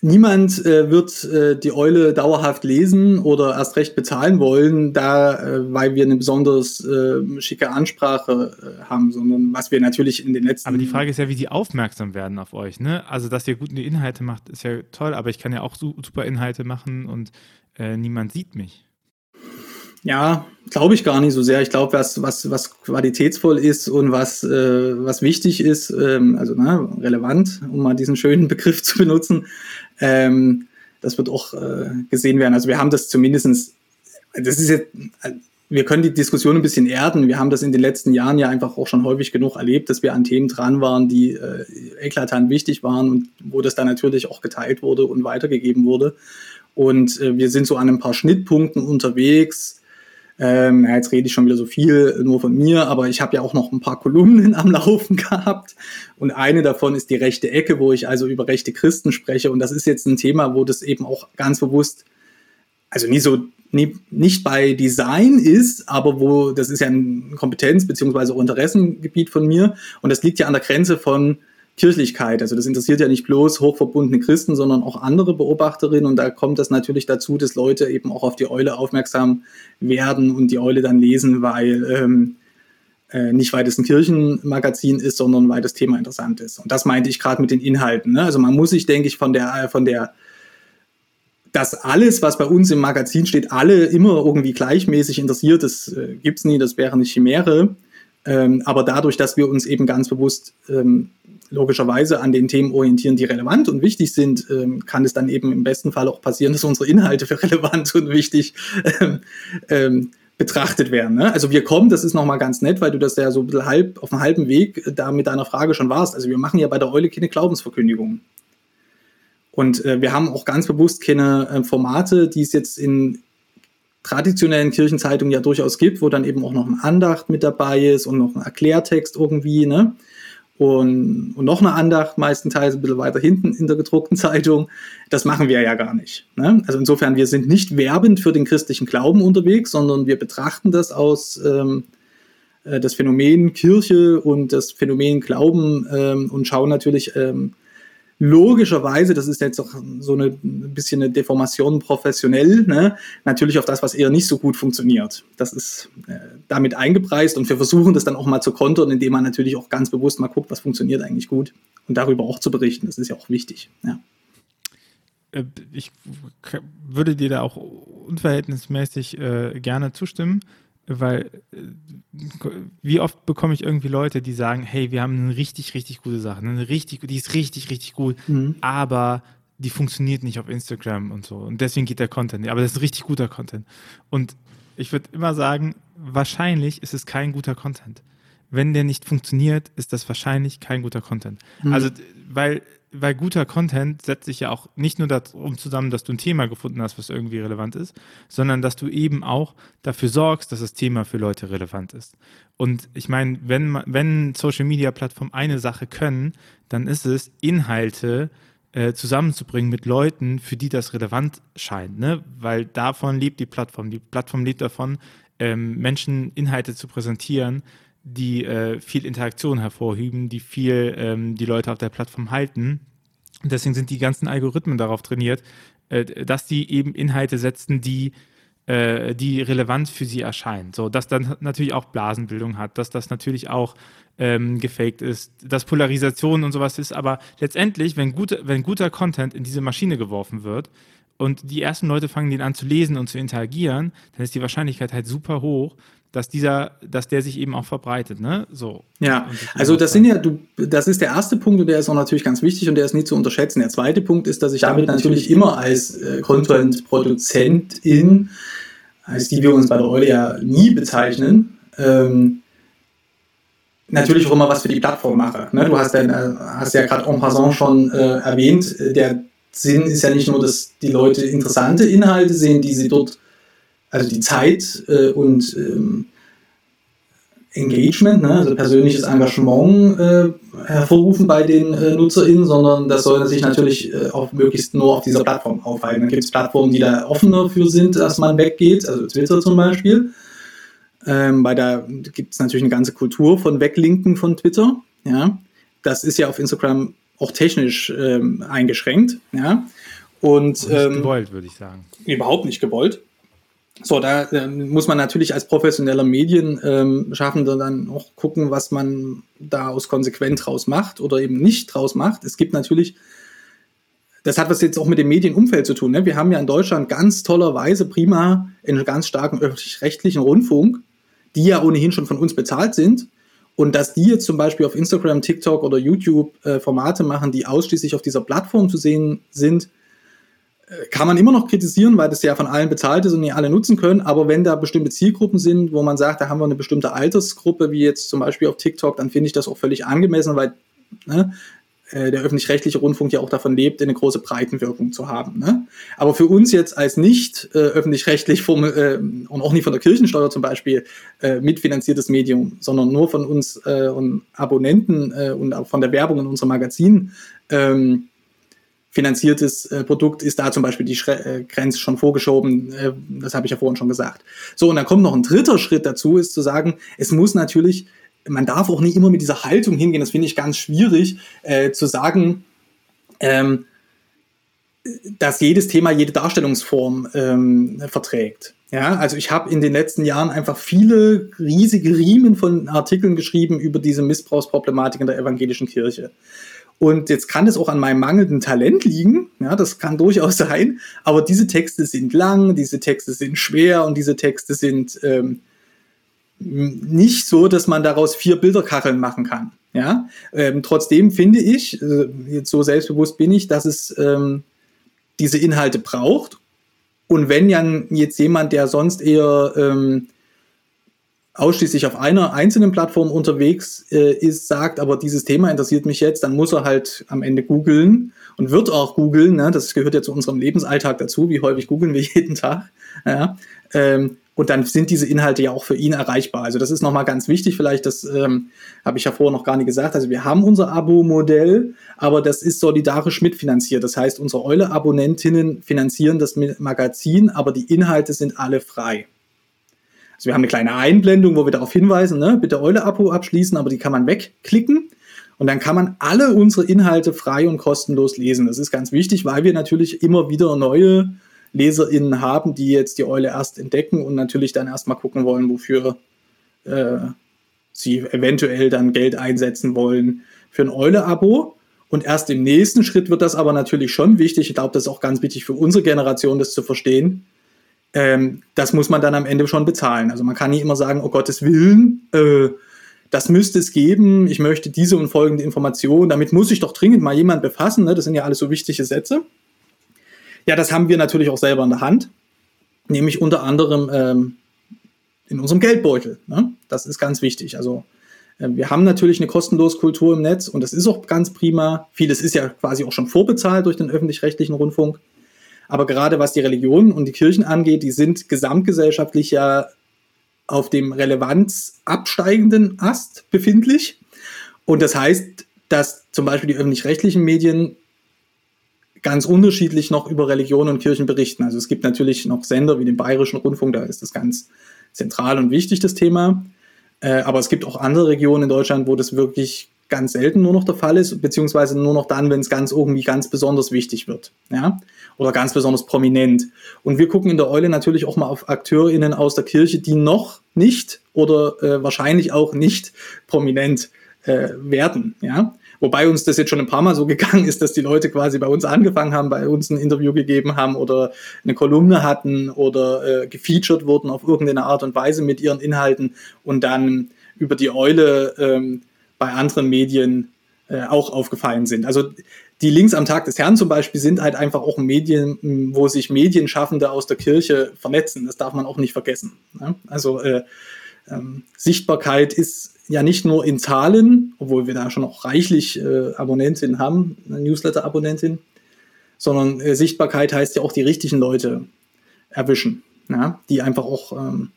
S1: niemand äh, wird äh, die Eule dauerhaft lesen oder erst recht bezahlen wollen, da, äh, weil wir eine besonders äh, schicke Ansprache äh, haben, sondern was wir natürlich in den letzten.
S2: Aber die Frage ist ja, wie die aufmerksam werden auf euch, ne? Also, dass ihr gute Inhalte macht, ist ja toll, aber ich kann ja auch super Inhalte machen und äh, niemand sieht mich.
S1: Ja, glaube ich gar nicht so sehr. Ich glaube, was, was, was qualitätsvoll ist und was, äh, was wichtig ist, ähm, also na, relevant, um mal diesen schönen Begriff zu benutzen, ähm, das wird auch äh, gesehen werden. Also wir haben das zumindestens, das ist jetzt, wir können die Diskussion ein bisschen erden. Wir haben das in den letzten Jahren ja einfach auch schon häufig genug erlebt, dass wir an Themen dran waren, die äh, eklatant wichtig waren und wo das dann natürlich auch geteilt wurde und weitergegeben wurde. Und äh, wir sind so an ein paar Schnittpunkten unterwegs, ähm, ja, jetzt rede ich schon wieder so viel nur von mir, aber ich habe ja auch noch ein paar Kolumnen am Laufen gehabt. Und eine davon ist die rechte Ecke, wo ich also über rechte Christen spreche. Und das ist jetzt ein Thema, wo das eben auch ganz bewusst, also nie so, nie, nicht bei Design ist, aber wo, das ist ja ein Kompetenz- beziehungsweise auch Interessengebiet von mir. Und das liegt ja an der Grenze von Kirchlichkeit. Also das interessiert ja nicht bloß hochverbundene Christen, sondern auch andere Beobachterinnen. Und da kommt das natürlich dazu, dass Leute eben auch auf die Eule aufmerksam werden und die Eule dann lesen, weil ähm, äh, nicht weil es ein Kirchenmagazin ist, sondern weil das Thema interessant ist. Und das meinte ich gerade mit den Inhalten. Ne? Also man muss sich, denke ich, von der, von der dass alles, was bei uns im Magazin steht, alle immer irgendwie gleichmäßig interessiert, das äh, gibt es nie, das wäre eine Chimäre. Ähm, aber dadurch, dass wir uns eben ganz bewusst ähm, logischerweise an den Themen orientieren, die relevant und wichtig sind, ähm, kann es dann eben im besten Fall auch passieren, dass unsere Inhalte für relevant und wichtig ähm, ähm, betrachtet werden. Ne? Also wir kommen, das ist nochmal ganz nett, weil du das ja so ein bisschen halb, auf einem halben Weg da mit deiner Frage schon warst. Also wir machen ja bei der Eule keine Glaubensverkündigung. Und äh, wir haben auch ganz bewusst keine äh, Formate, die es jetzt in traditionellen Kirchenzeitungen ja durchaus gibt, wo dann eben auch noch ein Andacht mit dabei ist und noch ein Erklärtext irgendwie, ne? und, und noch eine Andacht, meistenteils ein bisschen weiter hinten in der gedruckten Zeitung. Das machen wir ja gar nicht. Ne? Also insofern, wir sind nicht werbend für den christlichen Glauben unterwegs, sondern wir betrachten das aus ähm, äh, das Phänomen Kirche und das Phänomen Glauben ähm, und schauen natürlich ähm, logischerweise, das ist jetzt auch so eine ein bisschen eine Deformation professionell, ne? natürlich auf das, was eher nicht so gut funktioniert. Das ist äh, damit eingepreist und wir versuchen das dann auch mal zu kontern, indem man natürlich auch ganz bewusst mal guckt, was funktioniert eigentlich gut und darüber auch zu berichten. Das ist ja auch wichtig. Ja.
S2: Äh, ich würde dir da auch unverhältnismäßig äh, gerne zustimmen weil äh, wie oft bekomme ich irgendwie Leute, die sagen, hey, wir haben eine richtig, richtig gute Sache, eine richtig, die ist richtig, richtig gut, mhm. aber die funktioniert nicht auf Instagram und so. Und deswegen geht der Content. Aber das ist richtig guter Content. Und ich würde immer sagen, wahrscheinlich ist es kein guter Content. Wenn der nicht funktioniert, ist das wahrscheinlich kein guter Content. Mhm. Also, weil weil guter Content setzt sich ja auch nicht nur darum zusammen, dass du ein Thema gefunden hast, was irgendwie relevant ist, sondern dass du eben auch dafür sorgst, dass das Thema für Leute relevant ist. Und ich meine, wenn, wenn Social Media Plattformen eine Sache können, dann ist es, Inhalte äh, zusammenzubringen mit Leuten, für die das relevant scheint, ne? Weil davon lebt die Plattform. Die Plattform lebt davon, ähm, Menschen Inhalte zu präsentieren, die äh, viel Interaktion hervorheben, die viel ähm, die Leute auf der Plattform halten. Deswegen sind die ganzen Algorithmen darauf trainiert, äh, dass die eben Inhalte setzen, die äh, die relevant für sie erscheinen. So, dass dann natürlich auch Blasenbildung hat, dass das natürlich auch ähm, gefaked ist, dass Polarisation und sowas ist, aber letztendlich, wenn, gute, wenn guter Content in diese Maschine geworfen wird, und die ersten Leute fangen den an zu lesen und zu interagieren, dann ist die Wahrscheinlichkeit halt super hoch, dass dieser, dass der sich eben auch verbreitet, ne? So.
S1: Ja, also das sind ja, du, das ist der erste Punkt und der ist auch natürlich ganz wichtig und der ist nie zu unterschätzen. Der zweite Punkt ist, dass ich damit, damit natürlich immer als äh, Content-Produzentin, als die wir uns bei der Eule ja nie bezeichnen, ähm, natürlich auch immer was für die Plattform mache. Ne? Du hast, ja, äh, hast ja gerade en passant schon äh, erwähnt, der Sinn ist ja nicht nur, dass die Leute interessante Inhalte sehen, die sie dort also die Zeit äh, und ähm, Engagement, ne, also persönliches Engagement äh, hervorrufen bei den äh, NutzerInnen, sondern das soll sich natürlich äh, auch möglichst nur auf dieser Plattform aufhalten. Dann gibt es Plattformen, die da offener für sind, dass man weggeht, also Twitter zum Beispiel. Ähm, bei da gibt es natürlich eine ganze Kultur von Weglinken von Twitter. Ja, das ist ja auf Instagram auch technisch ähm, eingeschränkt. Ja, und
S2: ähm, gewollt, würde ich sagen.
S1: Überhaupt nicht gewollt. So, da äh, muss man natürlich als professioneller Medienschaffender ähm, dann auch gucken, was man da aus konsequent draus macht oder eben nicht draus macht. Es gibt natürlich, das hat was jetzt auch mit dem Medienumfeld zu tun. Ne? Wir haben ja in Deutschland ganz tollerweise prima einen ganz starken öffentlich-rechtlichen Rundfunk, die ja ohnehin schon von uns bezahlt sind. Und dass die jetzt zum Beispiel auf Instagram, TikTok oder YouTube äh, Formate machen, die ausschließlich auf dieser Plattform zu sehen sind, kann man immer noch kritisieren, weil das ja von allen bezahlt ist und die alle nutzen können. Aber wenn da bestimmte Zielgruppen sind, wo man sagt, da haben wir eine bestimmte Altersgruppe, wie jetzt zum Beispiel auf TikTok, dann finde ich das auch völlig angemessen, weil ne, äh, der öffentlich-rechtliche Rundfunk ja auch davon lebt, eine große Breitenwirkung zu haben. Ne? Aber für uns jetzt als nicht äh, öffentlich-rechtlich äh, und auch nicht von der Kirchensteuer zum Beispiel äh, mitfinanziertes Medium, sondern nur von uns äh, und Abonnenten äh, und auch von der Werbung in unserem Magazin ähm, finanziertes äh, Produkt ist da zum Beispiel die Schre äh, Grenze schon vorgeschoben. Äh, das habe ich ja vorhin schon gesagt. So, und dann kommt noch ein dritter Schritt dazu, ist zu sagen, es muss natürlich, man darf auch nicht immer mit dieser Haltung hingehen, das finde ich ganz schwierig, äh, zu sagen, ähm, dass jedes Thema jede Darstellungsform ähm, verträgt. Ja, also ich habe in den letzten Jahren einfach viele riesige Riemen von Artikeln geschrieben über diese Missbrauchsproblematik in der evangelischen Kirche. Und jetzt kann es auch an meinem mangelnden Talent liegen, ja, das kann durchaus sein, aber diese Texte sind lang, diese Texte sind schwer und diese Texte sind ähm, nicht so, dass man daraus vier Bilderkacheln machen kann. Ja, ähm, trotzdem finde ich, äh, jetzt so selbstbewusst bin ich, dass es ähm, diese Inhalte braucht. Und wenn ja jetzt jemand, der sonst eher ähm, ausschließlich auf einer einzelnen Plattform unterwegs äh, ist, sagt, aber dieses Thema interessiert mich jetzt, dann muss er halt am Ende googeln und wird auch googeln. Ne? Das gehört ja zu unserem Lebensalltag dazu. Wie häufig googeln wir jeden Tag? Ja? Ähm, und dann sind diese Inhalte ja auch für ihn erreichbar. Also das ist nochmal ganz wichtig, vielleicht, das ähm, habe ich ja vorher noch gar nicht gesagt. Also wir haben unser Abo-Modell, aber das ist solidarisch mitfinanziert. Das heißt, unsere Eule-Abonnentinnen finanzieren das Magazin, aber die Inhalte sind alle frei. Also wir haben eine kleine Einblendung, wo wir darauf hinweisen, ne, bitte Eule-Abo abschließen, aber die kann man wegklicken. Und dann kann man alle unsere Inhalte frei und kostenlos lesen. Das ist ganz wichtig, weil wir natürlich immer wieder neue LeserInnen haben, die jetzt die Eule erst entdecken und natürlich dann erstmal gucken wollen, wofür äh, sie eventuell dann Geld einsetzen wollen für ein Eule-Abo. Und erst im nächsten Schritt wird das aber natürlich schon wichtig. Ich glaube, das ist auch ganz wichtig für unsere Generation, das zu verstehen ähm, das muss man dann am Ende schon bezahlen. Also man kann nicht immer sagen, oh Gottes Willen, äh, das müsste es geben, ich möchte diese und folgende Information, damit muss ich doch dringend mal jemand befassen, ne? das sind ja alles so wichtige Sätze. Ja, das haben wir natürlich auch selber in der Hand, nämlich unter anderem ähm, in unserem Geldbeutel. Ne? Das ist ganz wichtig. Also äh, wir haben natürlich eine kostenlose Kultur im Netz und das ist auch ganz prima. Vieles ist ja quasi auch schon vorbezahlt durch den öffentlich-rechtlichen Rundfunk. Aber gerade was die Religion und die Kirchen angeht, die sind gesamtgesellschaftlich ja auf dem Relevanz absteigenden Ast befindlich. Und das heißt, dass zum Beispiel die öffentlich-rechtlichen Medien ganz unterschiedlich noch über Religion und Kirchen berichten. Also es gibt natürlich noch Sender wie den Bayerischen Rundfunk, da ist das ganz zentral und wichtig, das Thema. Äh, aber es gibt auch andere Regionen in Deutschland, wo das wirklich ganz selten nur noch der Fall ist, beziehungsweise nur noch dann, wenn es ganz irgendwie ganz besonders wichtig wird, ja, oder ganz besonders prominent. Und wir gucken in der Eule natürlich auch mal auf AkteurInnen aus der Kirche, die noch nicht oder äh, wahrscheinlich auch nicht prominent äh, werden, ja, Wobei uns das jetzt schon ein paar Mal so gegangen ist, dass die Leute quasi bei uns angefangen haben, bei uns ein Interview gegeben haben oder eine Kolumne hatten oder äh, gefeatured wurden auf irgendeine Art und Weise mit ihren Inhalten und dann über die Eule ähm, bei anderen Medien äh, auch aufgefallen sind. Also die Links am Tag des Herrn zum Beispiel sind halt einfach auch Medien, wo sich Medienschaffende aus der Kirche vernetzen. Das darf man auch nicht vergessen. Ne? Also äh, ähm, Sichtbarkeit ist ja nicht nur in Zahlen, obwohl wir da schon auch reichlich äh, Abonnentinnen haben, Newsletter-Abonnentin, sondern äh, Sichtbarkeit heißt ja auch die richtigen Leute erwischen, ja? die einfach auch ähm,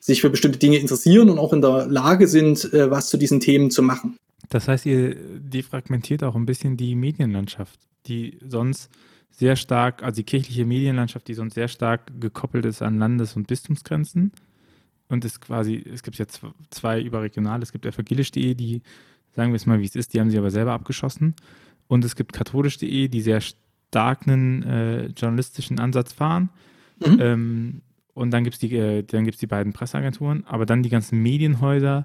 S1: sich für bestimmte Dinge interessieren und auch in der Lage sind, äh, was zu diesen Themen zu machen.
S2: Das heißt, ihr defragmentiert auch ein bisschen die Medienlandschaft, die sonst sehr stark, also die kirchliche Medienlandschaft, die sonst sehr stark gekoppelt ist an Landes- und Bistumsgrenzen. Und es quasi, es gibt ja zwei überregionale, es gibt evangelisch.de, die, sagen wir es mal, wie es ist, die haben sie aber selber abgeschossen. Und es gibt katholisch.de, die sehr stark einen äh, journalistischen Ansatz fahren. Mhm. Ähm, und dann gibt es die, äh, die beiden Presseagenturen, aber dann die ganzen Medienhäuser,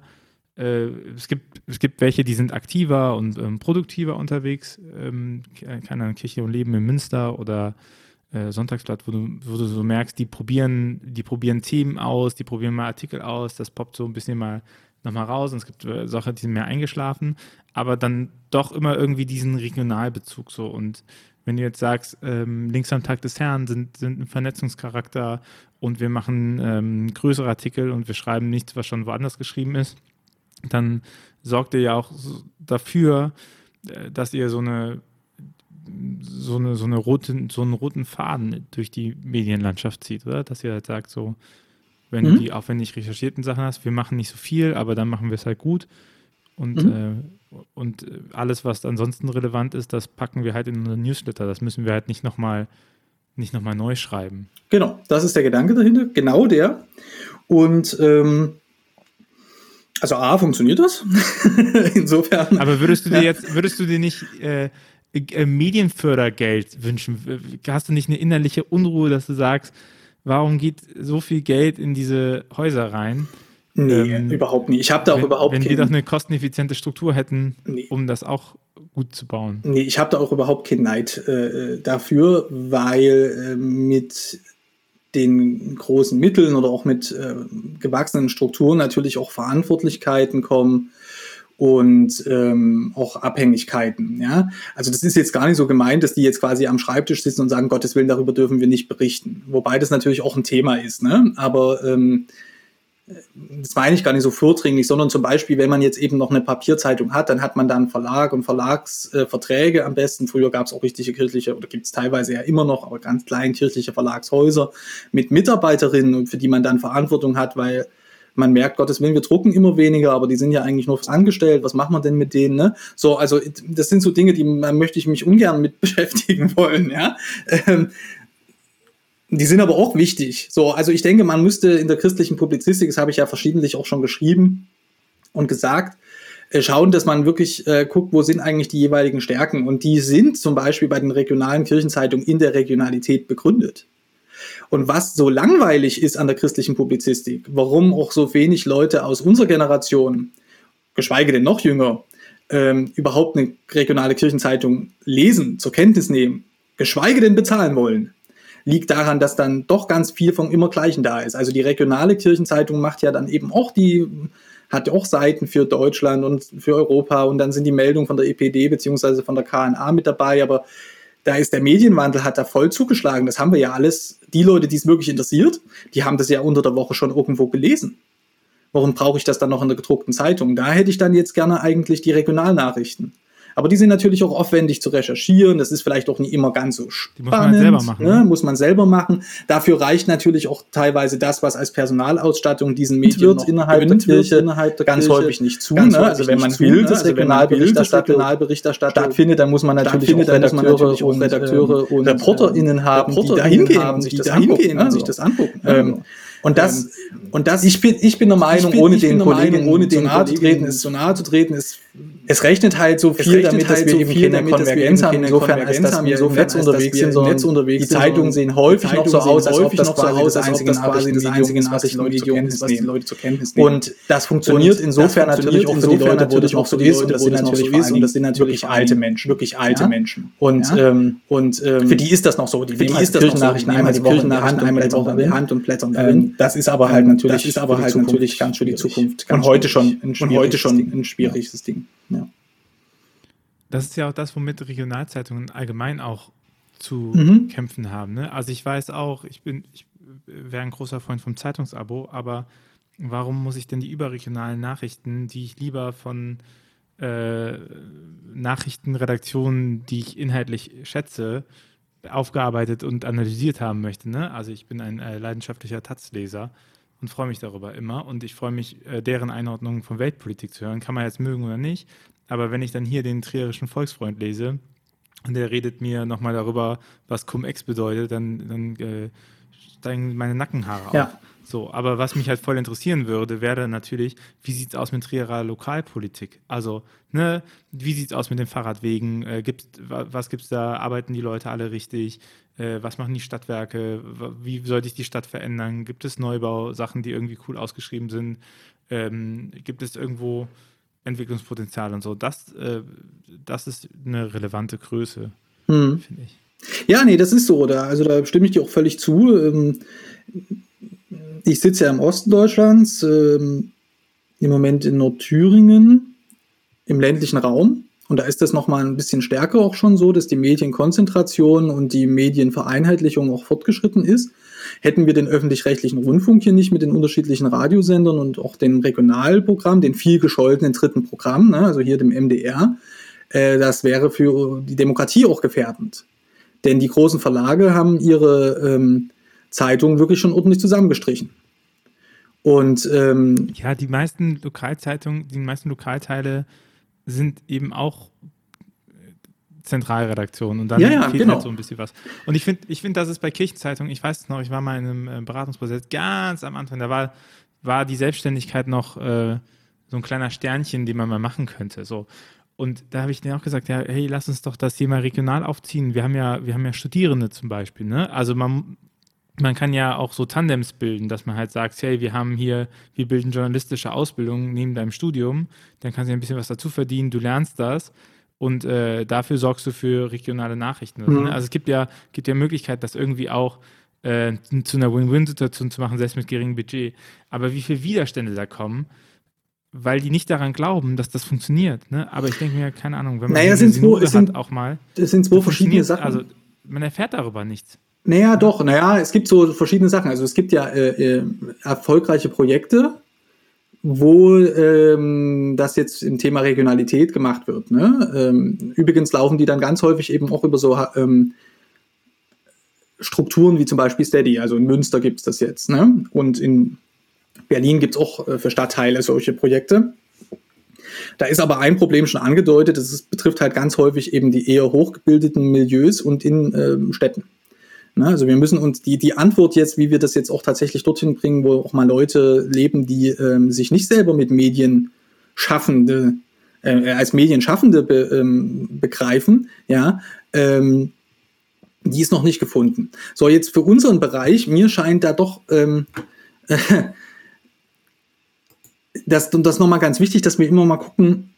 S2: äh, es, gibt, es gibt welche, die sind aktiver und ähm, produktiver unterwegs. Ähm, keine Ahnung, Kirche und Leben in Münster oder äh, Sonntagsblatt, wo du, wo du so merkst, die probieren, die probieren Themen aus, die probieren mal Artikel aus, das poppt so ein bisschen mal nochmal raus und es gibt äh, Sachen, die sind mehr eingeschlafen, aber dann doch immer irgendwie diesen Regionalbezug so. Und wenn du jetzt sagst, ähm, links am Tag des Herrn sind, sind ein Vernetzungscharakter und wir machen ähm, größere Artikel und wir schreiben nichts, was schon woanders geschrieben ist, dann sorgt ihr ja auch dafür, äh, dass ihr so eine so eine, so eine rote, so einen roten Faden durch die Medienlandschaft zieht, oder? Dass ihr halt sagt, so, wenn mhm. du die aufwendig recherchierten Sachen hast, wir machen nicht so viel, aber dann machen wir es halt gut. Und, mhm. äh, und alles, was ansonsten relevant ist, das packen wir halt in unseren Newsletter. Das müssen wir halt nicht nochmal nicht noch neu schreiben.
S1: Genau, das ist der Gedanke dahinter, genau der. Und ähm, also A, funktioniert das? Insofern.
S2: Aber würdest du dir jetzt, würdest du dir nicht äh, äh, Medienfördergeld wünschen? Hast du nicht eine innerliche Unruhe, dass du sagst, warum geht so viel Geld in diese Häuser rein?
S1: Nee, ähm, überhaupt nicht. Ich habe da auch
S2: wenn,
S1: überhaupt
S2: Wenn wir doch eine kosteneffiziente Struktur hätten,
S1: nee.
S2: um das auch gut zu bauen.
S1: Nee, ich habe da auch überhaupt keinen Neid äh, dafür, weil äh, mit den großen Mitteln oder auch mit äh, gewachsenen Strukturen natürlich auch Verantwortlichkeiten kommen und ähm, auch Abhängigkeiten. Ja? Also das ist jetzt gar nicht so gemeint, dass die jetzt quasi am Schreibtisch sitzen und sagen, Gottes Willen, darüber dürfen wir nicht berichten. Wobei das natürlich auch ein Thema ist. Ne? Aber ähm, das meine ich gar nicht so vordringlich, sondern zum Beispiel, wenn man jetzt eben noch eine Papierzeitung hat, dann hat man dann Verlag und Verlagsverträge äh, am besten. Früher gab es auch richtige kirchliche, oder gibt es teilweise ja immer noch, aber ganz klein kirchliche Verlagshäuser mit Mitarbeiterinnen, für die man dann Verantwortung hat, weil man merkt, Gottes Willen, wir drucken immer weniger, aber die sind ja eigentlich nur angestellt. Was macht man denn mit denen? Ne? So, also das sind so Dinge, die möchte ich mich ungern mit beschäftigen wollen. Ja. Ähm, die sind aber auch wichtig. So, also ich denke, man müsste in der christlichen Publizistik, das habe ich ja verschiedentlich auch schon geschrieben und gesagt, äh, schauen, dass man wirklich äh, guckt, wo sind eigentlich die jeweiligen Stärken. Und die sind zum Beispiel bei den regionalen Kirchenzeitungen in der Regionalität begründet. Und was so langweilig ist an der christlichen Publizistik, warum auch so wenig Leute aus unserer Generation, geschweige denn noch jünger, ähm, überhaupt eine regionale Kirchenzeitung lesen, zur Kenntnis nehmen, geschweige denn bezahlen wollen, liegt daran, dass dann doch ganz viel vom Immergleichen da ist. Also die regionale Kirchenzeitung macht ja dann eben auch die, hat ja auch Seiten für Deutschland und für Europa und dann sind die Meldungen von der EPD beziehungsweise von der KNA mit dabei, aber da ist der Medienwandel, hat da voll zugeschlagen. Das haben wir ja alles. Die Leute, die es wirklich interessiert, die haben das ja unter der Woche schon irgendwo gelesen. Warum brauche ich das dann noch in der gedruckten Zeitung? Da hätte ich dann jetzt gerne eigentlich die Regionalnachrichten. Aber die sind natürlich auch aufwendig zu recherchieren. Das ist vielleicht auch nicht immer ganz so spannend. Die muss man halt selber machen. Ne? Muss man selber machen. Dafür reicht natürlich auch teilweise das, was als Personalausstattung diesen Medien innerhalb der Kirche innerhalb der ganz Kirche häufig nicht zu. Ne? Also wenn man will, dass Regionalberichterstattung stattfindet, dann muss man natürlich auch Redakteure und, Redakteure und ReporterInnen haben, die da hingehen und sich das angucken. Ne? Sich das angucken. Ähm, und das, und das, ich bin, ich bin der Meinung, ohne den Kollegen, ohne den nahe zu treten, ist so nahe zu treten, ist es rechnet halt so viel damit, halt dass wir so eben keine Konvergenz haben, insofern, als dass wir im Netz unterwegs sind, sondern die Zeitungen sehen häufig noch so aus, als ob das quasi das einzige Nachrichtenmedium ist, was die Leute zur Kenntnis nehmen. Und das funktioniert insofern natürlich auch für die Leute, wo das noch so ist, und das sind natürlich und das sind natürlich alte Menschen, wirklich alte Menschen. Und und für die ist das noch so, die nehmen halt Kirchennachrichten einmal die Hand, einmal die Woche in der Hand und blättern darin. Das ist aber halt natürlich, das ist aber halt natürlich ganz für die Zukunft, und heute schon, und heute schon ein schwieriges Ding. Ja.
S2: Das ist ja auch das, womit Regionalzeitungen allgemein auch zu mhm. kämpfen haben. Ne? Also ich weiß auch, ich bin, ich wäre ein großer Freund vom Zeitungsabo, aber warum muss ich denn die überregionalen Nachrichten, die ich lieber von äh, Nachrichtenredaktionen, die ich inhaltlich schätze, aufgearbeitet und analysiert haben möchte. Ne? Also ich bin ein äh, leidenschaftlicher Taz-Leser und freue mich darüber immer. Und ich freue mich, äh, deren Einordnung von Weltpolitik zu hören. Kann man jetzt mögen oder nicht. Aber wenn ich dann hier den trierischen Volksfreund lese und der redet mir nochmal darüber, was Cum-Ex bedeutet, dann, dann äh, steigen meine Nackenhaare ja. auf. So, aber was mich halt voll interessieren würde, wäre natürlich, wie sieht es aus mit Trierer Lokalpolitik? Also, ne, wie sieht es aus mit den Fahrradwegen? Äh, gibt's, was gibt es da? Arbeiten die Leute alle richtig? Äh, was machen die Stadtwerke? Wie sollte ich die Stadt verändern? Gibt es Neubausachen, die irgendwie cool ausgeschrieben sind? Ähm, gibt es irgendwo Entwicklungspotenzial und so? Das, äh, das ist eine relevante Größe, hm. finde ich.
S1: Ja, nee, das ist so. Da, also da stimme ich dir auch völlig zu. Ähm, ich sitze ja im Osten Deutschlands, ähm, im Moment in Nordthüringen, im ländlichen Raum. Und da ist das nochmal ein bisschen stärker auch schon so, dass die Medienkonzentration und die Medienvereinheitlichung auch fortgeschritten ist. Hätten wir den öffentlich-rechtlichen Rundfunk hier nicht mit den unterschiedlichen Radiosendern und auch dem Regionalprogramm, den viel gescholtenen dritten Programm, ne, also hier dem MDR, äh, das wäre für die Demokratie auch gefährdend. Denn die großen Verlage haben ihre ähm, Zeitungen wirklich schon ordentlich zusammengestrichen. Und ähm,
S2: ja, die meisten Lokalzeitungen, die meisten Lokalteile sind eben auch Zentralredaktionen und dann
S1: ja, ja, fehlt genau. halt
S2: so ein bisschen was. Und ich finde, ich find, das ist bei Kirchenzeitungen, ich weiß es noch, ich war mal in einem äh, Beratungsprozess ganz am Anfang, da war, war die Selbstständigkeit noch äh, so ein kleiner Sternchen, den man mal machen könnte. So. Und da habe ich denen auch gesagt, ja, hey, lass uns doch das Thema regional aufziehen. Wir haben ja, wir haben ja Studierende zum Beispiel, ne? Also man, man kann ja auch so Tandems bilden, dass man halt sagt, hey, wir haben hier, wir bilden journalistische Ausbildung neben deinem Studium, dann kannst du ein bisschen was dazu verdienen, du lernst das und äh, dafür sorgst du für regionale Nachrichten. Mhm. Ne? Also es gibt ja, gibt ja Möglichkeit, das irgendwie auch äh, zu einer Win-Win-Situation zu machen, selbst mit geringem Budget. Aber wie viele Widerstände da kommen, weil die nicht daran glauben, dass das funktioniert. Ne? Aber ich denke mir, keine Ahnung, wenn man
S1: naja, sind zwei,
S2: hat
S1: sind,
S2: auch mal.
S1: Das sind zwei verschiedene Sachen.
S2: Also man erfährt darüber nichts.
S1: Naja, doch, naja, es gibt so verschiedene Sachen. Also es gibt ja äh, äh, erfolgreiche Projekte, wo ähm, das jetzt im Thema Regionalität gemacht wird. Ne? Ähm, übrigens laufen die dann ganz häufig eben auch über so ähm, Strukturen wie zum Beispiel Steady. Also in Münster gibt es das jetzt. Ne? Und in Berlin gibt es auch äh, für Stadtteile solche Projekte. Da ist aber ein Problem schon angedeutet, das betrifft halt ganz häufig eben die eher hochgebildeten Milieus und in ähm, Städten. Na, also wir müssen uns die, die Antwort jetzt, wie wir das jetzt auch tatsächlich dorthin bringen, wo auch mal Leute leben, die ähm, sich nicht selber mit Medien schaffende, äh, als Medienschaffende be, ähm, begreifen, ja, ähm, die ist noch nicht gefunden. So, jetzt für unseren Bereich, mir scheint da doch ähm, das, und das nochmal ganz wichtig, dass wir immer mal gucken,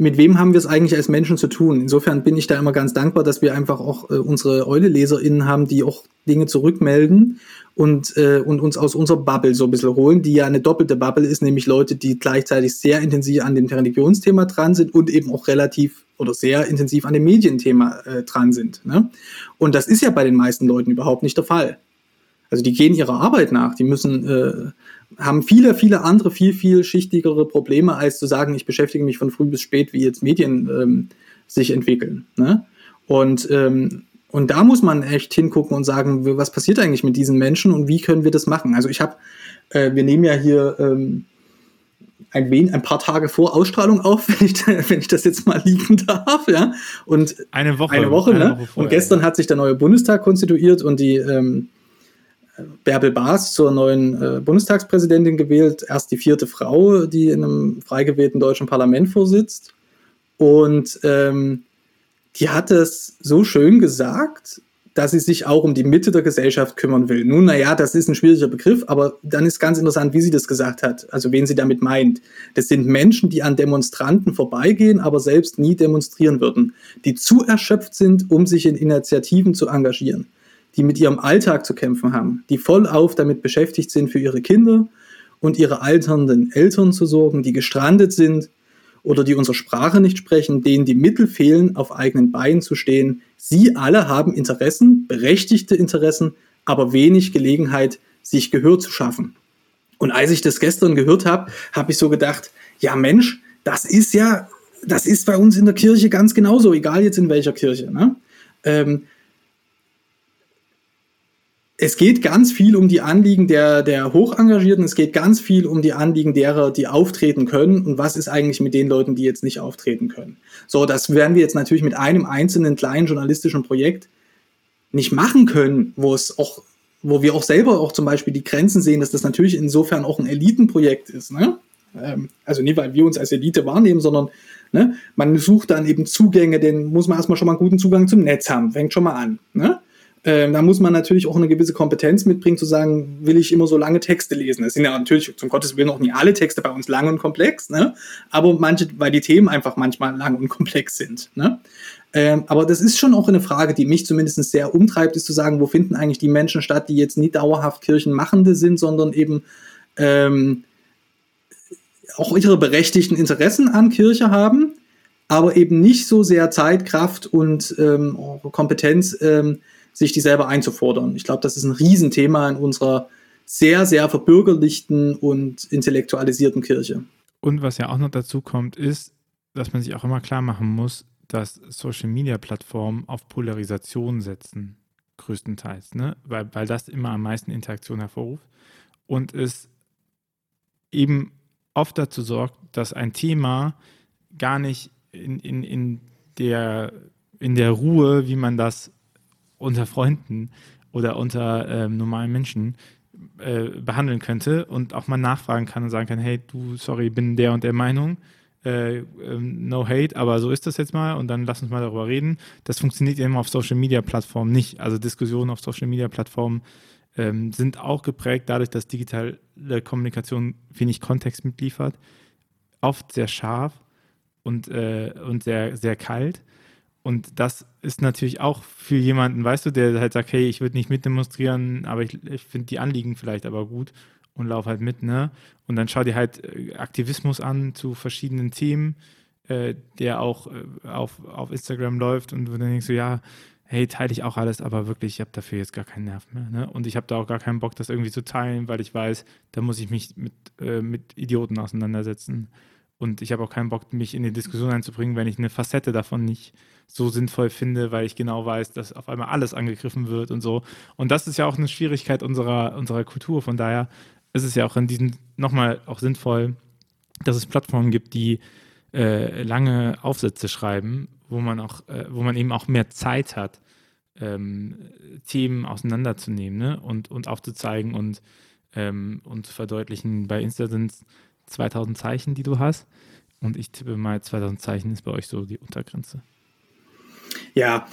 S1: mit wem haben wir es eigentlich als Menschen zu tun? Insofern bin ich da immer ganz dankbar, dass wir einfach auch äh, unsere Eule-LeserInnen haben, die auch Dinge zurückmelden und, äh, und uns aus unserer Bubble so ein bisschen holen, die ja eine doppelte Bubble ist, nämlich Leute, die gleichzeitig sehr intensiv an dem Religionsthema dran sind und eben auch relativ oder sehr intensiv an dem Medienthema äh, dran sind. Ne? Und das ist ja bei den meisten Leuten überhaupt nicht der Fall. Also die gehen ihrer Arbeit nach, die müssen äh, haben viele, viele andere, viel, viel schichtigere Probleme, als zu sagen, ich beschäftige mich von früh bis spät, wie jetzt Medien ähm, sich entwickeln. Ne? Und, ähm, und da muss man echt hingucken und sagen, was passiert eigentlich mit diesen Menschen und wie können wir das machen? Also ich habe, äh, wir nehmen ja hier ähm, ein, wen, ein paar Tage vor Ausstrahlung auf, wenn ich, wenn ich das jetzt mal liegen darf, ja. Und
S2: eine Woche.
S1: Eine Woche, eine ne? Woche vorher, und gestern ja. hat sich der neue Bundestag konstituiert und die ähm, Bärbel Baas zur neuen äh, Bundestagspräsidentin gewählt. Erst die vierte Frau, die in einem frei gewählten deutschen Parlament vorsitzt. Und ähm, die hat es so schön gesagt, dass sie sich auch um die Mitte der Gesellschaft kümmern will. Nun, naja, das ist ein schwieriger Begriff, aber dann ist ganz interessant, wie sie das gesagt hat, also wen sie damit meint. Das sind Menschen, die an Demonstranten vorbeigehen, aber selbst nie demonstrieren würden, die zu erschöpft sind, um sich in Initiativen zu engagieren, die mit ihrem Alltag zu kämpfen haben, die vollauf damit beschäftigt sind, für ihre Kinder und ihre alternden Eltern zu sorgen, die gestrandet sind oder die unsere Sprache nicht sprechen, denen die Mittel fehlen, auf eigenen Beinen zu stehen. Sie alle haben Interessen, berechtigte Interessen, aber wenig Gelegenheit, sich Gehör zu schaffen. Und als ich das gestern gehört habe, habe ich so gedacht, ja Mensch, das ist ja, das ist bei uns in der Kirche ganz genauso, egal jetzt in welcher Kirche. Ne? Ähm, es geht ganz viel um die Anliegen der, der Hochengagierten, es geht ganz viel um die Anliegen derer, die auftreten können und was ist eigentlich mit den Leuten, die jetzt nicht auftreten können. So, das werden wir jetzt natürlich mit einem einzelnen kleinen journalistischen Projekt nicht machen können, wo es auch, wo wir auch selber auch zum Beispiel die Grenzen sehen, dass das natürlich insofern auch ein Elitenprojekt ist. Ne? Ähm, also nicht, weil wir uns als Elite wahrnehmen, sondern ne, man sucht dann eben Zugänge, den muss man erstmal schon mal einen guten Zugang zum Netz haben, fängt schon mal an. Ne? Ähm, da muss man natürlich auch eine gewisse Kompetenz mitbringen, zu sagen, will ich immer so lange Texte lesen. Es sind ja natürlich zum Gottes Willen auch nicht alle Texte bei uns lang und komplex, ne? aber manche, weil die Themen einfach manchmal lang und komplex sind. Ne? Ähm, aber das ist schon auch eine Frage, die mich zumindest sehr umtreibt, ist zu sagen, wo finden eigentlich die Menschen statt, die jetzt nie dauerhaft Kirchenmachende sind, sondern eben ähm, auch ihre berechtigten Interessen an Kirche haben, aber eben nicht so sehr Zeit, Kraft und ähm, Kompetenz, ähm, sich die selber einzufordern. Ich glaube, das ist ein Riesenthema in unserer sehr, sehr verbürgerlichten und intellektualisierten Kirche.
S2: Und was ja auch noch dazu kommt, ist, dass man sich auch immer klar machen muss, dass Social-Media-Plattformen auf Polarisation setzen, größtenteils, ne? weil, weil das immer am meisten Interaktion hervorruft und es eben oft dazu sorgt, dass ein Thema gar nicht in, in, in, der, in der Ruhe, wie man das unter Freunden oder unter ähm, normalen Menschen äh, behandeln könnte und auch mal nachfragen kann und sagen kann, hey, du, sorry, bin der und der Meinung, äh, ähm, no hate, aber so ist das jetzt mal und dann lass uns mal darüber reden. Das funktioniert eben auf Social Media Plattformen nicht. Also Diskussionen auf Social Media Plattformen ähm, sind auch geprägt dadurch, dass digitale Kommunikation wenig Kontext mitliefert, oft sehr scharf und, äh, und sehr, sehr kalt und das ist natürlich auch für jemanden, weißt du, der halt sagt, hey, ich würde nicht mitdemonstrieren, aber ich, ich finde die Anliegen vielleicht aber gut und laufe halt mit, ne? Und dann schau dir halt äh, Aktivismus an zu verschiedenen Themen, äh, der auch äh, auf, auf Instagram läuft und du dann denkst so, ja, hey, teile ich auch alles, aber wirklich, ich habe dafür jetzt gar keinen Nerv mehr. Ne? Und ich habe da auch gar keinen Bock, das irgendwie zu teilen, weil ich weiß, da muss ich mich mit, äh, mit Idioten auseinandersetzen. Und ich habe auch keinen Bock, mich in die Diskussion einzubringen, wenn ich eine Facette davon nicht so sinnvoll finde, weil ich genau weiß, dass auf einmal alles angegriffen wird und so. Und das ist ja auch eine Schwierigkeit unserer, unserer Kultur. Von daher ist es ja auch in diesem nochmal auch sinnvoll, dass es Plattformen gibt, die äh, lange Aufsätze schreiben, wo man auch, äh, wo man eben auch mehr Zeit hat, ähm, Themen auseinanderzunehmen ne? und, und aufzuzeigen und, ähm, und zu verdeutlichen. Bei Insta sind es 2000 Zeichen, die du hast. Und ich tippe mal, 2000 Zeichen ist bei euch so die Untergrenze.
S1: Ja,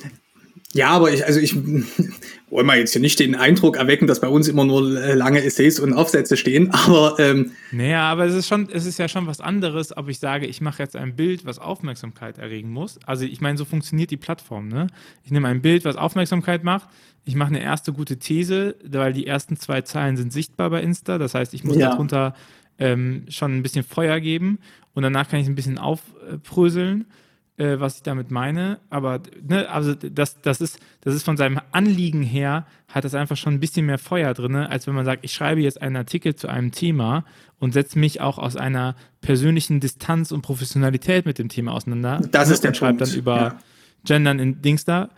S1: ja, aber ich, also ich wollen wir jetzt hier nicht den Eindruck erwecken, dass bei uns immer nur lange Essays und Aufsätze stehen, aber ähm,
S2: naja, aber es ist schon, es ist ja schon was anderes, ob ich sage, ich mache jetzt ein Bild, was Aufmerksamkeit erregen muss. Also ich meine, so funktioniert die Plattform, ne? Ich nehme ein Bild, was Aufmerksamkeit macht, ich mache eine erste gute These, weil die ersten zwei Zeilen sind sichtbar bei Insta, das heißt, ich muss ja. darunter ähm, schon ein bisschen Feuer geben und danach kann ich es ein bisschen aufbröseln, äh, was ich damit meine. Aber ne, also das, das, ist, das ist von seinem Anliegen her, hat das einfach schon ein bisschen mehr Feuer drin, als wenn man sagt, ich schreibe jetzt einen Artikel zu einem Thema und setze mich auch aus einer persönlichen Distanz und Professionalität mit dem Thema auseinander.
S1: Das ist der
S2: schreibt dann über ja. Gendern in Dings da.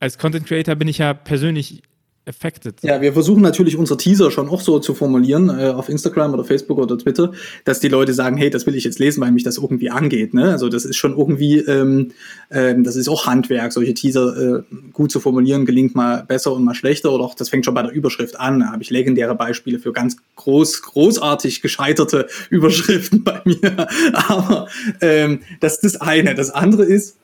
S2: Als Content Creator bin ich ja persönlich affected.
S1: Ja, wir versuchen natürlich unsere Teaser schon auch so zu formulieren äh, auf Instagram oder Facebook oder Twitter, dass die Leute sagen, hey, das will ich jetzt lesen, weil mich das irgendwie angeht. Ne? Also das ist schon irgendwie, ähm, ähm, das ist auch Handwerk, solche Teaser äh, gut zu formulieren, gelingt mal besser und mal schlechter oder auch das fängt schon bei der Überschrift an. Da habe ich legendäre Beispiele für ganz groß, großartig gescheiterte Überschriften bei mir. Aber ähm, das ist das eine. Das andere ist,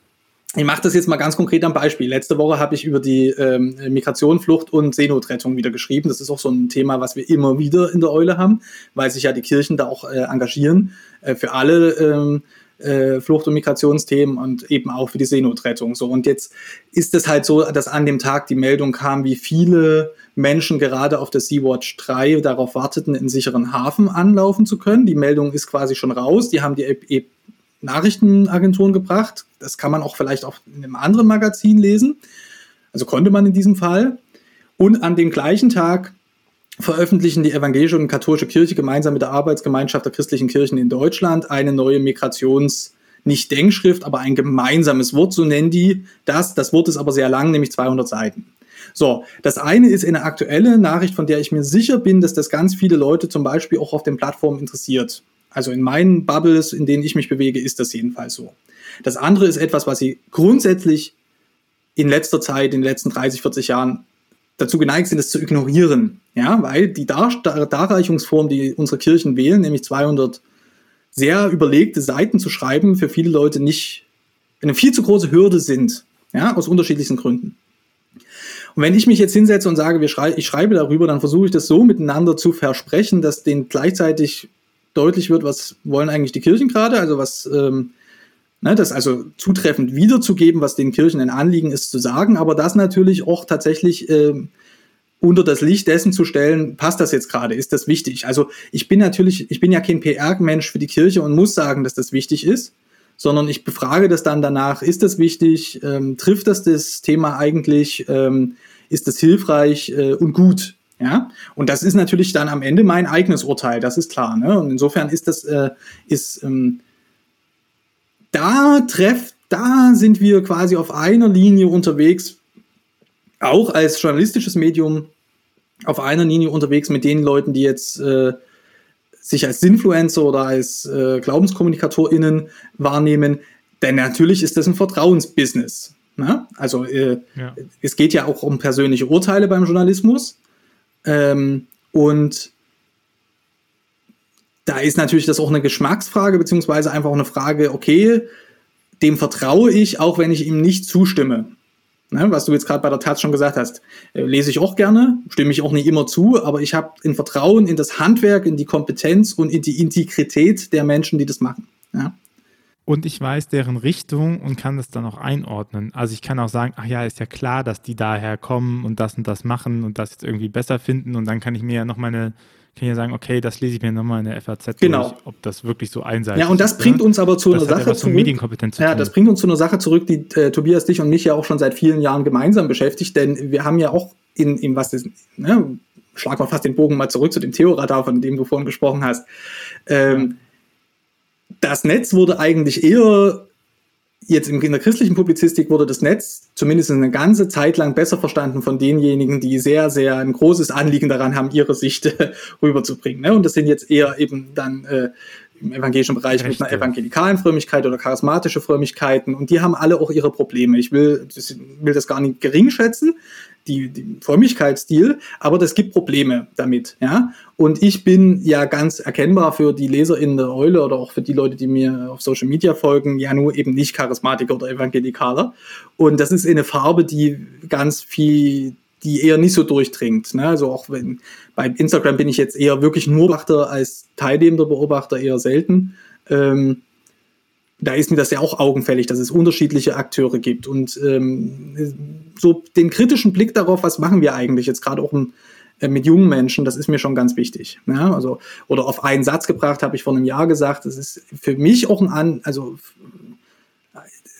S1: ich mache das jetzt mal ganz konkret am Beispiel. Letzte Woche habe ich über die ähm, Migration, Flucht und Seenotrettung wieder geschrieben. Das ist auch so ein Thema, was wir immer wieder in der Eule haben, weil sich ja die Kirchen da auch äh, engagieren äh, für alle ähm, äh, Flucht- und Migrationsthemen und eben auch für die Seenotrettung. So und jetzt ist es halt so, dass an dem Tag die Meldung kam, wie viele Menschen gerade auf der Sea-Watch 3 darauf warteten, in sicheren Hafen anlaufen zu können. Die Meldung ist quasi schon raus. Die haben die e Nachrichtenagenturen gebracht. Das kann man auch vielleicht auch in einem anderen Magazin lesen. Also konnte man in diesem Fall. Und an dem gleichen Tag veröffentlichen die evangelische und katholische Kirche gemeinsam mit der Arbeitsgemeinschaft der christlichen Kirchen in Deutschland eine neue Migrations- nicht Denkschrift, aber ein gemeinsames Wort, so nennen die das. Das Wort ist aber sehr lang, nämlich 200 Seiten. So, das eine ist eine aktuelle Nachricht, von der ich mir sicher bin, dass das ganz viele Leute zum Beispiel auch auf den Plattformen interessiert. Also in meinen Bubbles, in denen ich mich bewege, ist das jedenfalls so. Das andere ist etwas, was sie grundsätzlich in letzter Zeit, in den letzten 30, 40 Jahren dazu geneigt sind, es zu ignorieren. Ja, weil die Dar Darreichungsform, die unsere Kirchen wählen, nämlich 200 sehr überlegte Seiten zu schreiben, für viele Leute nicht eine viel zu große Hürde sind. Ja, aus unterschiedlichsten Gründen. Und wenn ich mich jetzt hinsetze und sage, schrei ich schreibe darüber, dann versuche ich das so miteinander zu versprechen, dass denen gleichzeitig deutlich wird, was wollen eigentlich die Kirchen gerade, also was ähm, ne, das also zutreffend wiederzugeben, was den Kirchen ein Anliegen ist zu sagen, aber das natürlich auch tatsächlich ähm, unter das Licht dessen zu stellen, passt das jetzt gerade, ist das wichtig? Also ich bin natürlich, ich bin ja kein PR-Mensch für die Kirche und muss sagen, dass das wichtig ist, sondern ich befrage das dann danach, ist das wichtig, ähm, trifft das das Thema eigentlich, ähm, ist das hilfreich äh, und gut? Ja, und das ist natürlich dann am Ende mein eigenes Urteil, das ist klar. Ne? Und insofern ist das, äh, ist, ähm, da treff, da sind wir quasi auf einer Linie unterwegs, auch als journalistisches Medium auf einer Linie unterwegs mit den Leuten, die jetzt äh, sich als Influencer oder als äh, GlaubenskommunikatorInnen wahrnehmen. Denn natürlich ist das ein Vertrauensbusiness. Ne? Also äh, ja. es geht ja auch um persönliche Urteile beim Journalismus. Ähm, und da ist natürlich das auch eine Geschmacksfrage, beziehungsweise einfach eine Frage, okay, dem vertraue ich, auch wenn ich ihm nicht zustimme. Ne, was du jetzt gerade bei der Taz schon gesagt hast, äh, lese ich auch gerne, stimme ich auch nicht immer zu, aber ich habe ein Vertrauen in das Handwerk, in die Kompetenz und in die Integrität der Menschen, die das machen. Ja
S2: und ich weiß deren Richtung und kann das dann auch einordnen. Also ich kann auch sagen, ach ja, ist ja klar, dass die daher kommen und das und das machen und das jetzt irgendwie besser finden und dann kann ich mir ja noch meine kann ich ja sagen, okay, das lese ich mir nochmal in der FAZ
S1: genau. durch,
S2: ob das wirklich so einseitig ist.
S1: Ja, und das bringt uns aber zu das einer Sache
S2: zurück. Medienkompetenz
S1: ja, das bringt uns zu einer Sache zurück, die äh, Tobias, dich und mich ja auch schon seit vielen Jahren gemeinsam beschäftigt, denn wir haben ja auch in, in was ist, ne, schlag mal fast den Bogen mal zurück zu dem Theoradar, von dem du vorhin gesprochen hast. Ähm, das Netz wurde eigentlich eher, jetzt in der christlichen Publizistik wurde das Netz zumindest eine ganze Zeit lang besser verstanden von denjenigen, die sehr, sehr ein großes Anliegen daran haben, ihre Sicht rüberzubringen. Ne? Und das sind jetzt eher eben dann äh, im evangelischen Bereich Rechte. mit einer evangelikalen Frömmigkeit oder charismatische Frömmigkeiten und die haben alle auch ihre Probleme. Ich will das, will das gar nicht gering schätzen, die, die Frömmigkeitsstil, aber das gibt Probleme damit, ja. Und ich bin ja ganz erkennbar für die Leser in der Eule oder auch für die Leute, die mir auf Social Media folgen, ja nur eben nicht Charismatiker oder Evangelikaler. Und das ist eine Farbe, die ganz viel, die eher nicht so durchdringt. Ne? Also auch wenn bei Instagram bin ich jetzt eher wirklich nur Beobachter als teilnehmender Beobachter eher selten. Ähm, da ist mir das ja auch augenfällig, dass es unterschiedliche Akteure gibt. Und ähm, so den kritischen Blick darauf, was machen wir eigentlich jetzt gerade auch im, äh, mit jungen Menschen, das ist mir schon ganz wichtig. Ja, also, oder auf einen Satz gebracht, habe ich vor einem Jahr gesagt, das ist für mich auch ein An, also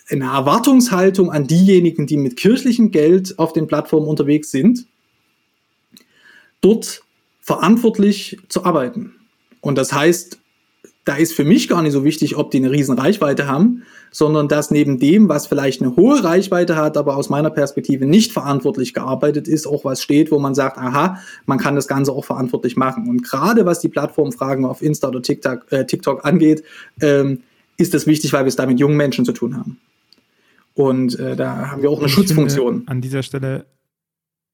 S1: eine Erwartungshaltung an diejenigen, die mit kirchlichem Geld auf den Plattformen unterwegs sind, dort verantwortlich zu arbeiten. Und das heißt, da ist für mich gar nicht so wichtig, ob die eine riesen Reichweite haben, sondern dass neben dem, was vielleicht eine hohe Reichweite hat, aber aus meiner Perspektive nicht verantwortlich gearbeitet ist, auch was steht, wo man sagt, aha, man kann das Ganze auch verantwortlich machen. Und gerade was die Plattformfragen auf Insta oder TikTok, äh, TikTok angeht, ähm, ist das wichtig, weil wir es da mit jungen Menschen zu tun haben. Und äh, da haben wir auch eine ich Schutzfunktion.
S2: An dieser Stelle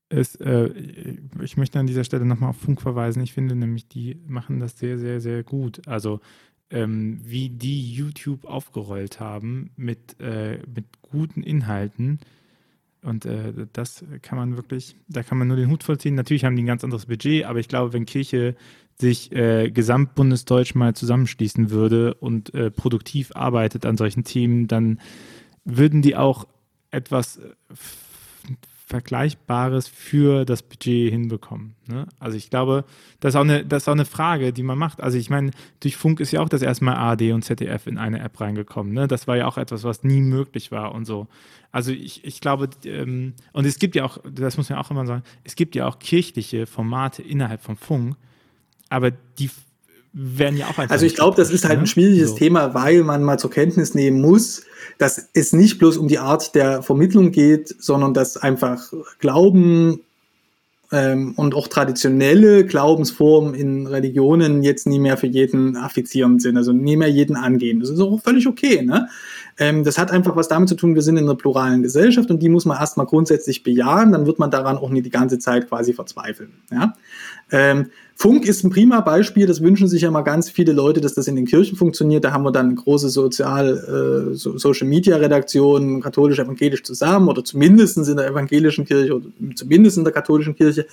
S2: ist, äh, ich möchte an dieser Stelle nochmal auf Funk verweisen. Ich finde nämlich, die machen das sehr, sehr, sehr gut. Also ähm, wie die YouTube aufgerollt haben mit, äh, mit guten Inhalten. Und äh, das kann man wirklich, da kann man nur den Hut vollziehen. Natürlich haben die ein ganz anderes Budget, aber ich glaube, wenn Kirche sich äh, gesamtbundesdeutsch mal zusammenschließen würde und äh, produktiv arbeitet an solchen Themen, dann würden die auch etwas äh, Vergleichbares für das Budget hinbekommen. Ne? Also ich glaube, das ist, auch eine, das ist auch eine Frage, die man macht. Also ich meine, durch Funk ist ja auch das erste Mal ARD und ZDF in eine App reingekommen. Ne? Das war ja auch etwas, was nie möglich war und so. Also ich, ich glaube, ähm, und es gibt ja auch, das muss man auch immer sagen, es gibt ja auch kirchliche Formate innerhalb von Funk, aber die werden ja auch
S1: einfach. Also ich glaube, das ist halt ne? ein schwieriges so. Thema, weil man mal zur Kenntnis nehmen muss, dass es nicht bloß um die Art der Vermittlung geht, sondern dass einfach Glauben ähm, und auch traditionelle Glaubensformen in Religionen jetzt nie mehr für jeden affizierend sind, also nie mehr jeden angehen. Das ist auch völlig okay. Ne? Ähm, das hat einfach was damit zu tun, wir sind in einer pluralen Gesellschaft und die muss man erstmal grundsätzlich bejahen, dann wird man daran auch nie die ganze Zeit quasi verzweifeln. Ja? Ähm, Funk ist ein prima Beispiel, das wünschen sich ja mal ganz viele Leute, dass das in den Kirchen funktioniert. Da haben wir dann große Sozial, äh, so Social Media Redaktionen, katholisch-evangelisch zusammen oder zumindest in der evangelischen Kirche oder zumindest in der katholischen Kirche.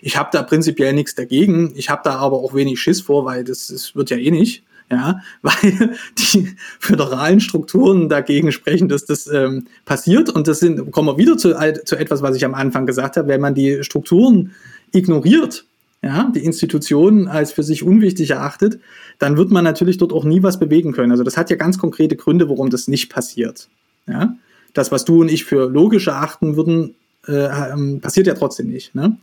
S1: Ich habe da prinzipiell nichts dagegen. Ich habe da aber auch wenig Schiss vor, weil das, das wird ja eh nicht ja, weil die föderalen Strukturen dagegen sprechen, dass das ähm, passiert. Und das sind, kommen wir wieder zu, zu etwas, was ich am Anfang gesagt habe, wenn man die Strukturen ignoriert, ja, die Institutionen als für sich unwichtig erachtet, dann wird man natürlich dort auch nie was bewegen können. Also das hat ja ganz konkrete Gründe, warum das nicht passiert. Ja? Das, was du und ich für logisch erachten würden, äh, ähm, passiert ja trotzdem nicht. Ne?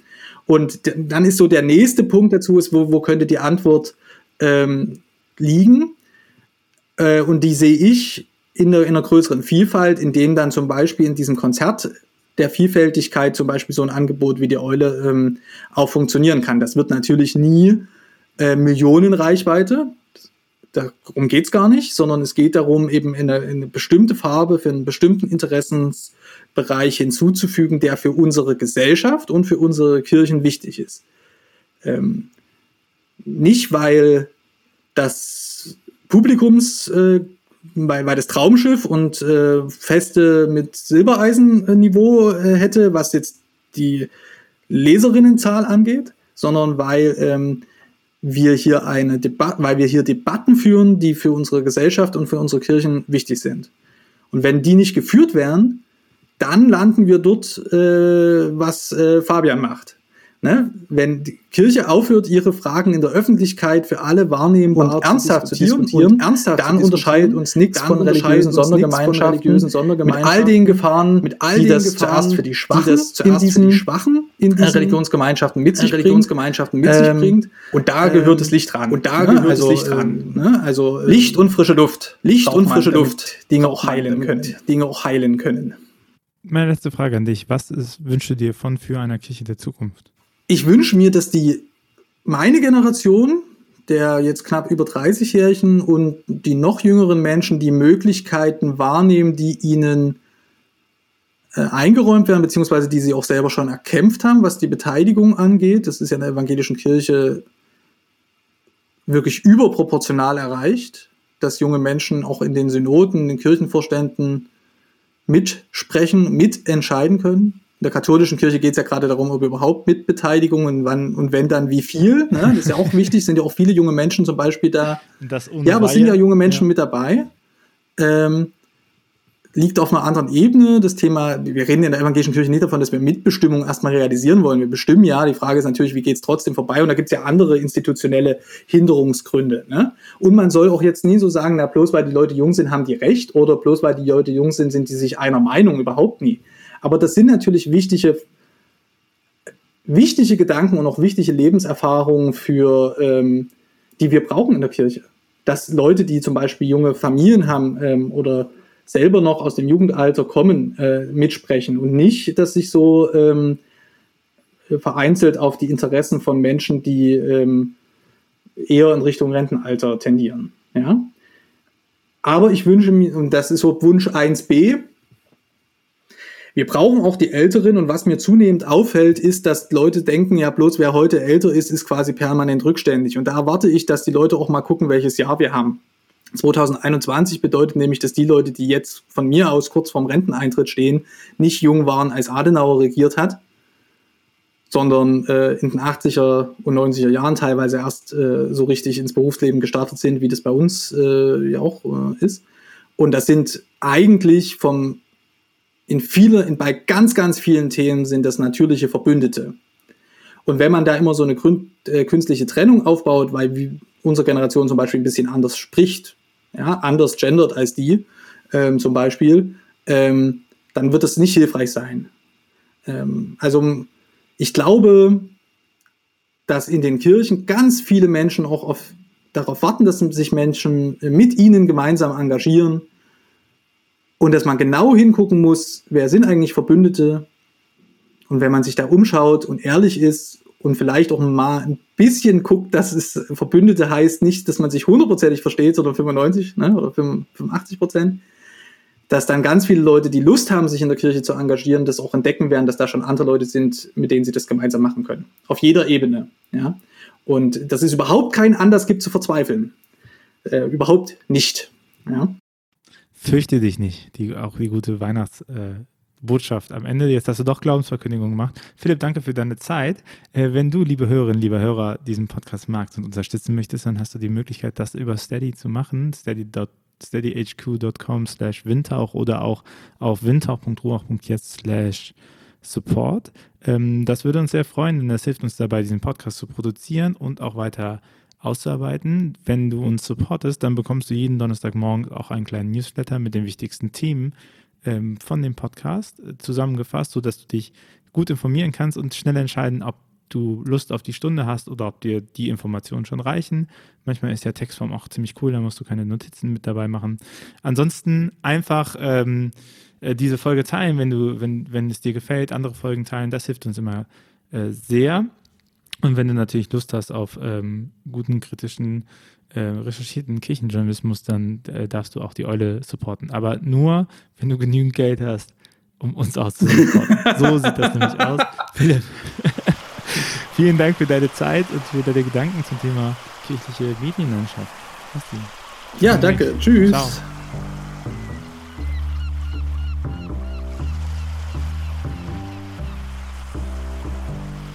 S1: Und dann ist so der nächste Punkt dazu, ist, wo, wo könnte die Antwort ähm, liegen. Äh, und die sehe ich in einer, in einer größeren Vielfalt, in denen dann zum Beispiel in diesem Konzert der Vielfältigkeit zum Beispiel so ein Angebot wie die Eule ähm, auch funktionieren kann. Das wird natürlich nie äh, Millionenreichweite, darum geht es gar nicht, sondern es geht darum, eben in eine, in eine, bestimmte Farbe für einen bestimmten Interessensbereich hinzuzufügen, der für unsere Gesellschaft und für unsere Kirchen wichtig ist. Ähm, nicht, weil das Publikums, weil, weil das Traumschiff und äh, Feste mit Silbereisenniveau äh, hätte, was jetzt die Leserinnenzahl angeht, sondern weil ähm, wir hier eine Debatte, weil wir hier Debatten führen, die für unsere Gesellschaft und für unsere Kirchen wichtig sind. Und wenn die nicht geführt werden, dann landen wir dort, äh, was äh, Fabian macht. Ne? Wenn die Kirche aufhört, ihre Fragen in der Öffentlichkeit für alle wahrnehmbar
S2: und ernsthaft zu diskutieren, und
S1: ernsthaft dann unterscheidet uns nichts von religiösen Sondergemeinschaften, mit all den Gefahren, mit all die das Gefahren, zuerst für die Schwachen, die
S2: in diesen, für die Schwachen
S1: in diesen Religionsgemeinschaften mit sich
S2: Religionsgemeinschaften mit sich
S1: ähm, bringt. Und da gehört das Licht dran.
S2: Und da ne? gehört
S1: also,
S2: das Licht dran.
S1: Ähm, ne? Also äh, Licht und frische Luft.
S2: Licht und frische Luft.
S1: Dinge auch heilen können.
S2: Dinge auch heilen können. Meine letzte Frage an dich. Was ist, wünschst du dir von für einer Kirche der Zukunft?
S1: Ich wünsche mir, dass die meine Generation, der jetzt knapp über 30-Jährigen und die noch jüngeren Menschen die Möglichkeiten wahrnehmen, die ihnen äh, eingeräumt werden, beziehungsweise die sie auch selber schon erkämpft haben, was die Beteiligung angeht. Das ist ja in der evangelischen Kirche wirklich überproportional erreicht, dass junge Menschen auch in den Synoden, in den Kirchenvorständen mitsprechen, mitentscheiden können. In der katholischen Kirche geht es ja gerade darum, ob überhaupt Mitbeteiligung und wann und wenn dann wie viel. Ne? Das ist ja auch wichtig, sind ja auch viele junge Menschen zum Beispiel da. ja, aber es sind ja junge Menschen ja. mit dabei. Ähm, liegt auf einer anderen Ebene. Das Thema, wir reden in der evangelischen Kirche nicht davon, dass wir Mitbestimmung erstmal realisieren wollen. Wir bestimmen ja. Die Frage ist natürlich, wie geht es trotzdem vorbei? Und da gibt es ja andere institutionelle Hinderungsgründe. Ne? Und man soll auch jetzt nie so sagen, na, bloß weil die Leute jung sind, haben die recht. Oder bloß weil die Leute jung sind, sind die sich einer Meinung. Überhaupt nie. Aber das sind natürlich wichtige, wichtige Gedanken und auch wichtige Lebenserfahrungen für, ähm, die wir brauchen in der Kirche. dass Leute, die zum Beispiel junge Familien haben ähm, oder selber noch aus dem Jugendalter kommen, äh, mitsprechen und nicht, dass sich so ähm, vereinzelt auf die Interessen von Menschen, die ähm, eher in Richtung Rentenalter tendieren. Ja? Aber ich wünsche mir, und das ist so Wunsch 1b, wir brauchen auch die Älteren und was mir zunehmend auffällt, ist, dass Leute denken, ja bloß wer heute älter ist, ist quasi permanent rückständig. Und da erwarte ich, dass die Leute auch mal gucken, welches Jahr wir haben. 2021 bedeutet nämlich, dass die Leute, die jetzt von mir aus kurz vorm Renteneintritt stehen, nicht jung waren, als Adenauer regiert hat, sondern äh, in den 80er und 90er Jahren teilweise erst äh, so richtig ins Berufsleben gestartet sind, wie das bei uns äh, ja auch äh, ist. Und das sind eigentlich vom in viele, in, bei ganz, ganz vielen Themen sind das natürliche Verbündete. Und wenn man da immer so eine grün, äh, künstliche Trennung aufbaut, weil wie unsere Generation zum Beispiel ein bisschen anders spricht, ja, anders gendert als die ähm, zum Beispiel, ähm, dann wird das nicht hilfreich sein. Ähm, also ich glaube, dass in den Kirchen ganz viele Menschen auch auf, darauf warten, dass sich Menschen mit ihnen gemeinsam engagieren und dass man genau hingucken muss, wer sind eigentlich Verbündete. Und wenn man sich da umschaut und ehrlich ist und vielleicht auch mal ein bisschen guckt, dass es Verbündete heißt, nicht, dass man sich hundertprozentig versteht, sondern 95 ne, oder 85 Prozent, dass dann ganz viele Leute, die Lust haben, sich in der Kirche zu engagieren, das auch entdecken werden, dass da schon andere Leute sind, mit denen sie das gemeinsam machen können. Auf jeder Ebene. Ja? Und dass es überhaupt keinen Anlass gibt zu verzweifeln. Äh, überhaupt nicht. Ja?
S2: Fürchte dich nicht, die, auch die gute Weihnachtsbotschaft äh, am Ende. Jetzt hast du doch Glaubensverkündigung gemacht. Philipp, danke für deine Zeit. Äh, wenn du, liebe Hörerinnen, liebe Hörer, diesen Podcast magst und unterstützen möchtest, dann hast du die Möglichkeit, das über Steady zu machen. steadyhq.com slash windtauch oder auch auf windtauch.ruach.jetzt slash support. Ähm, das würde uns sehr freuen, denn das hilft uns dabei, diesen Podcast zu produzieren und auch weiter zu auszuarbeiten. Wenn du uns supportest, dann bekommst du jeden Donnerstagmorgen auch einen kleinen Newsletter mit den wichtigsten Themen ähm, von dem Podcast äh, zusammengefasst, sodass du dich gut informieren kannst und schnell entscheiden, ob du Lust auf die Stunde hast oder ob dir die Informationen schon reichen. Manchmal ist ja Textform auch ziemlich cool, da musst du keine Notizen mit dabei machen. Ansonsten einfach ähm, äh, diese Folge teilen, wenn du, wenn, wenn es dir gefällt, andere Folgen teilen, das hilft uns immer äh, sehr. Und wenn du natürlich Lust hast auf ähm, guten, kritischen, äh, recherchierten Kirchenjournalismus, dann äh, darfst du auch die Eule supporten. Aber nur, wenn du genügend Geld hast, um uns auch zu supporten. so sieht das nämlich aus. Philipp, vielen Dank für deine Zeit und für deine Gedanken zum Thema kirchliche Medienlandschaft.
S1: Ja, danke. Tschüss. Ciao.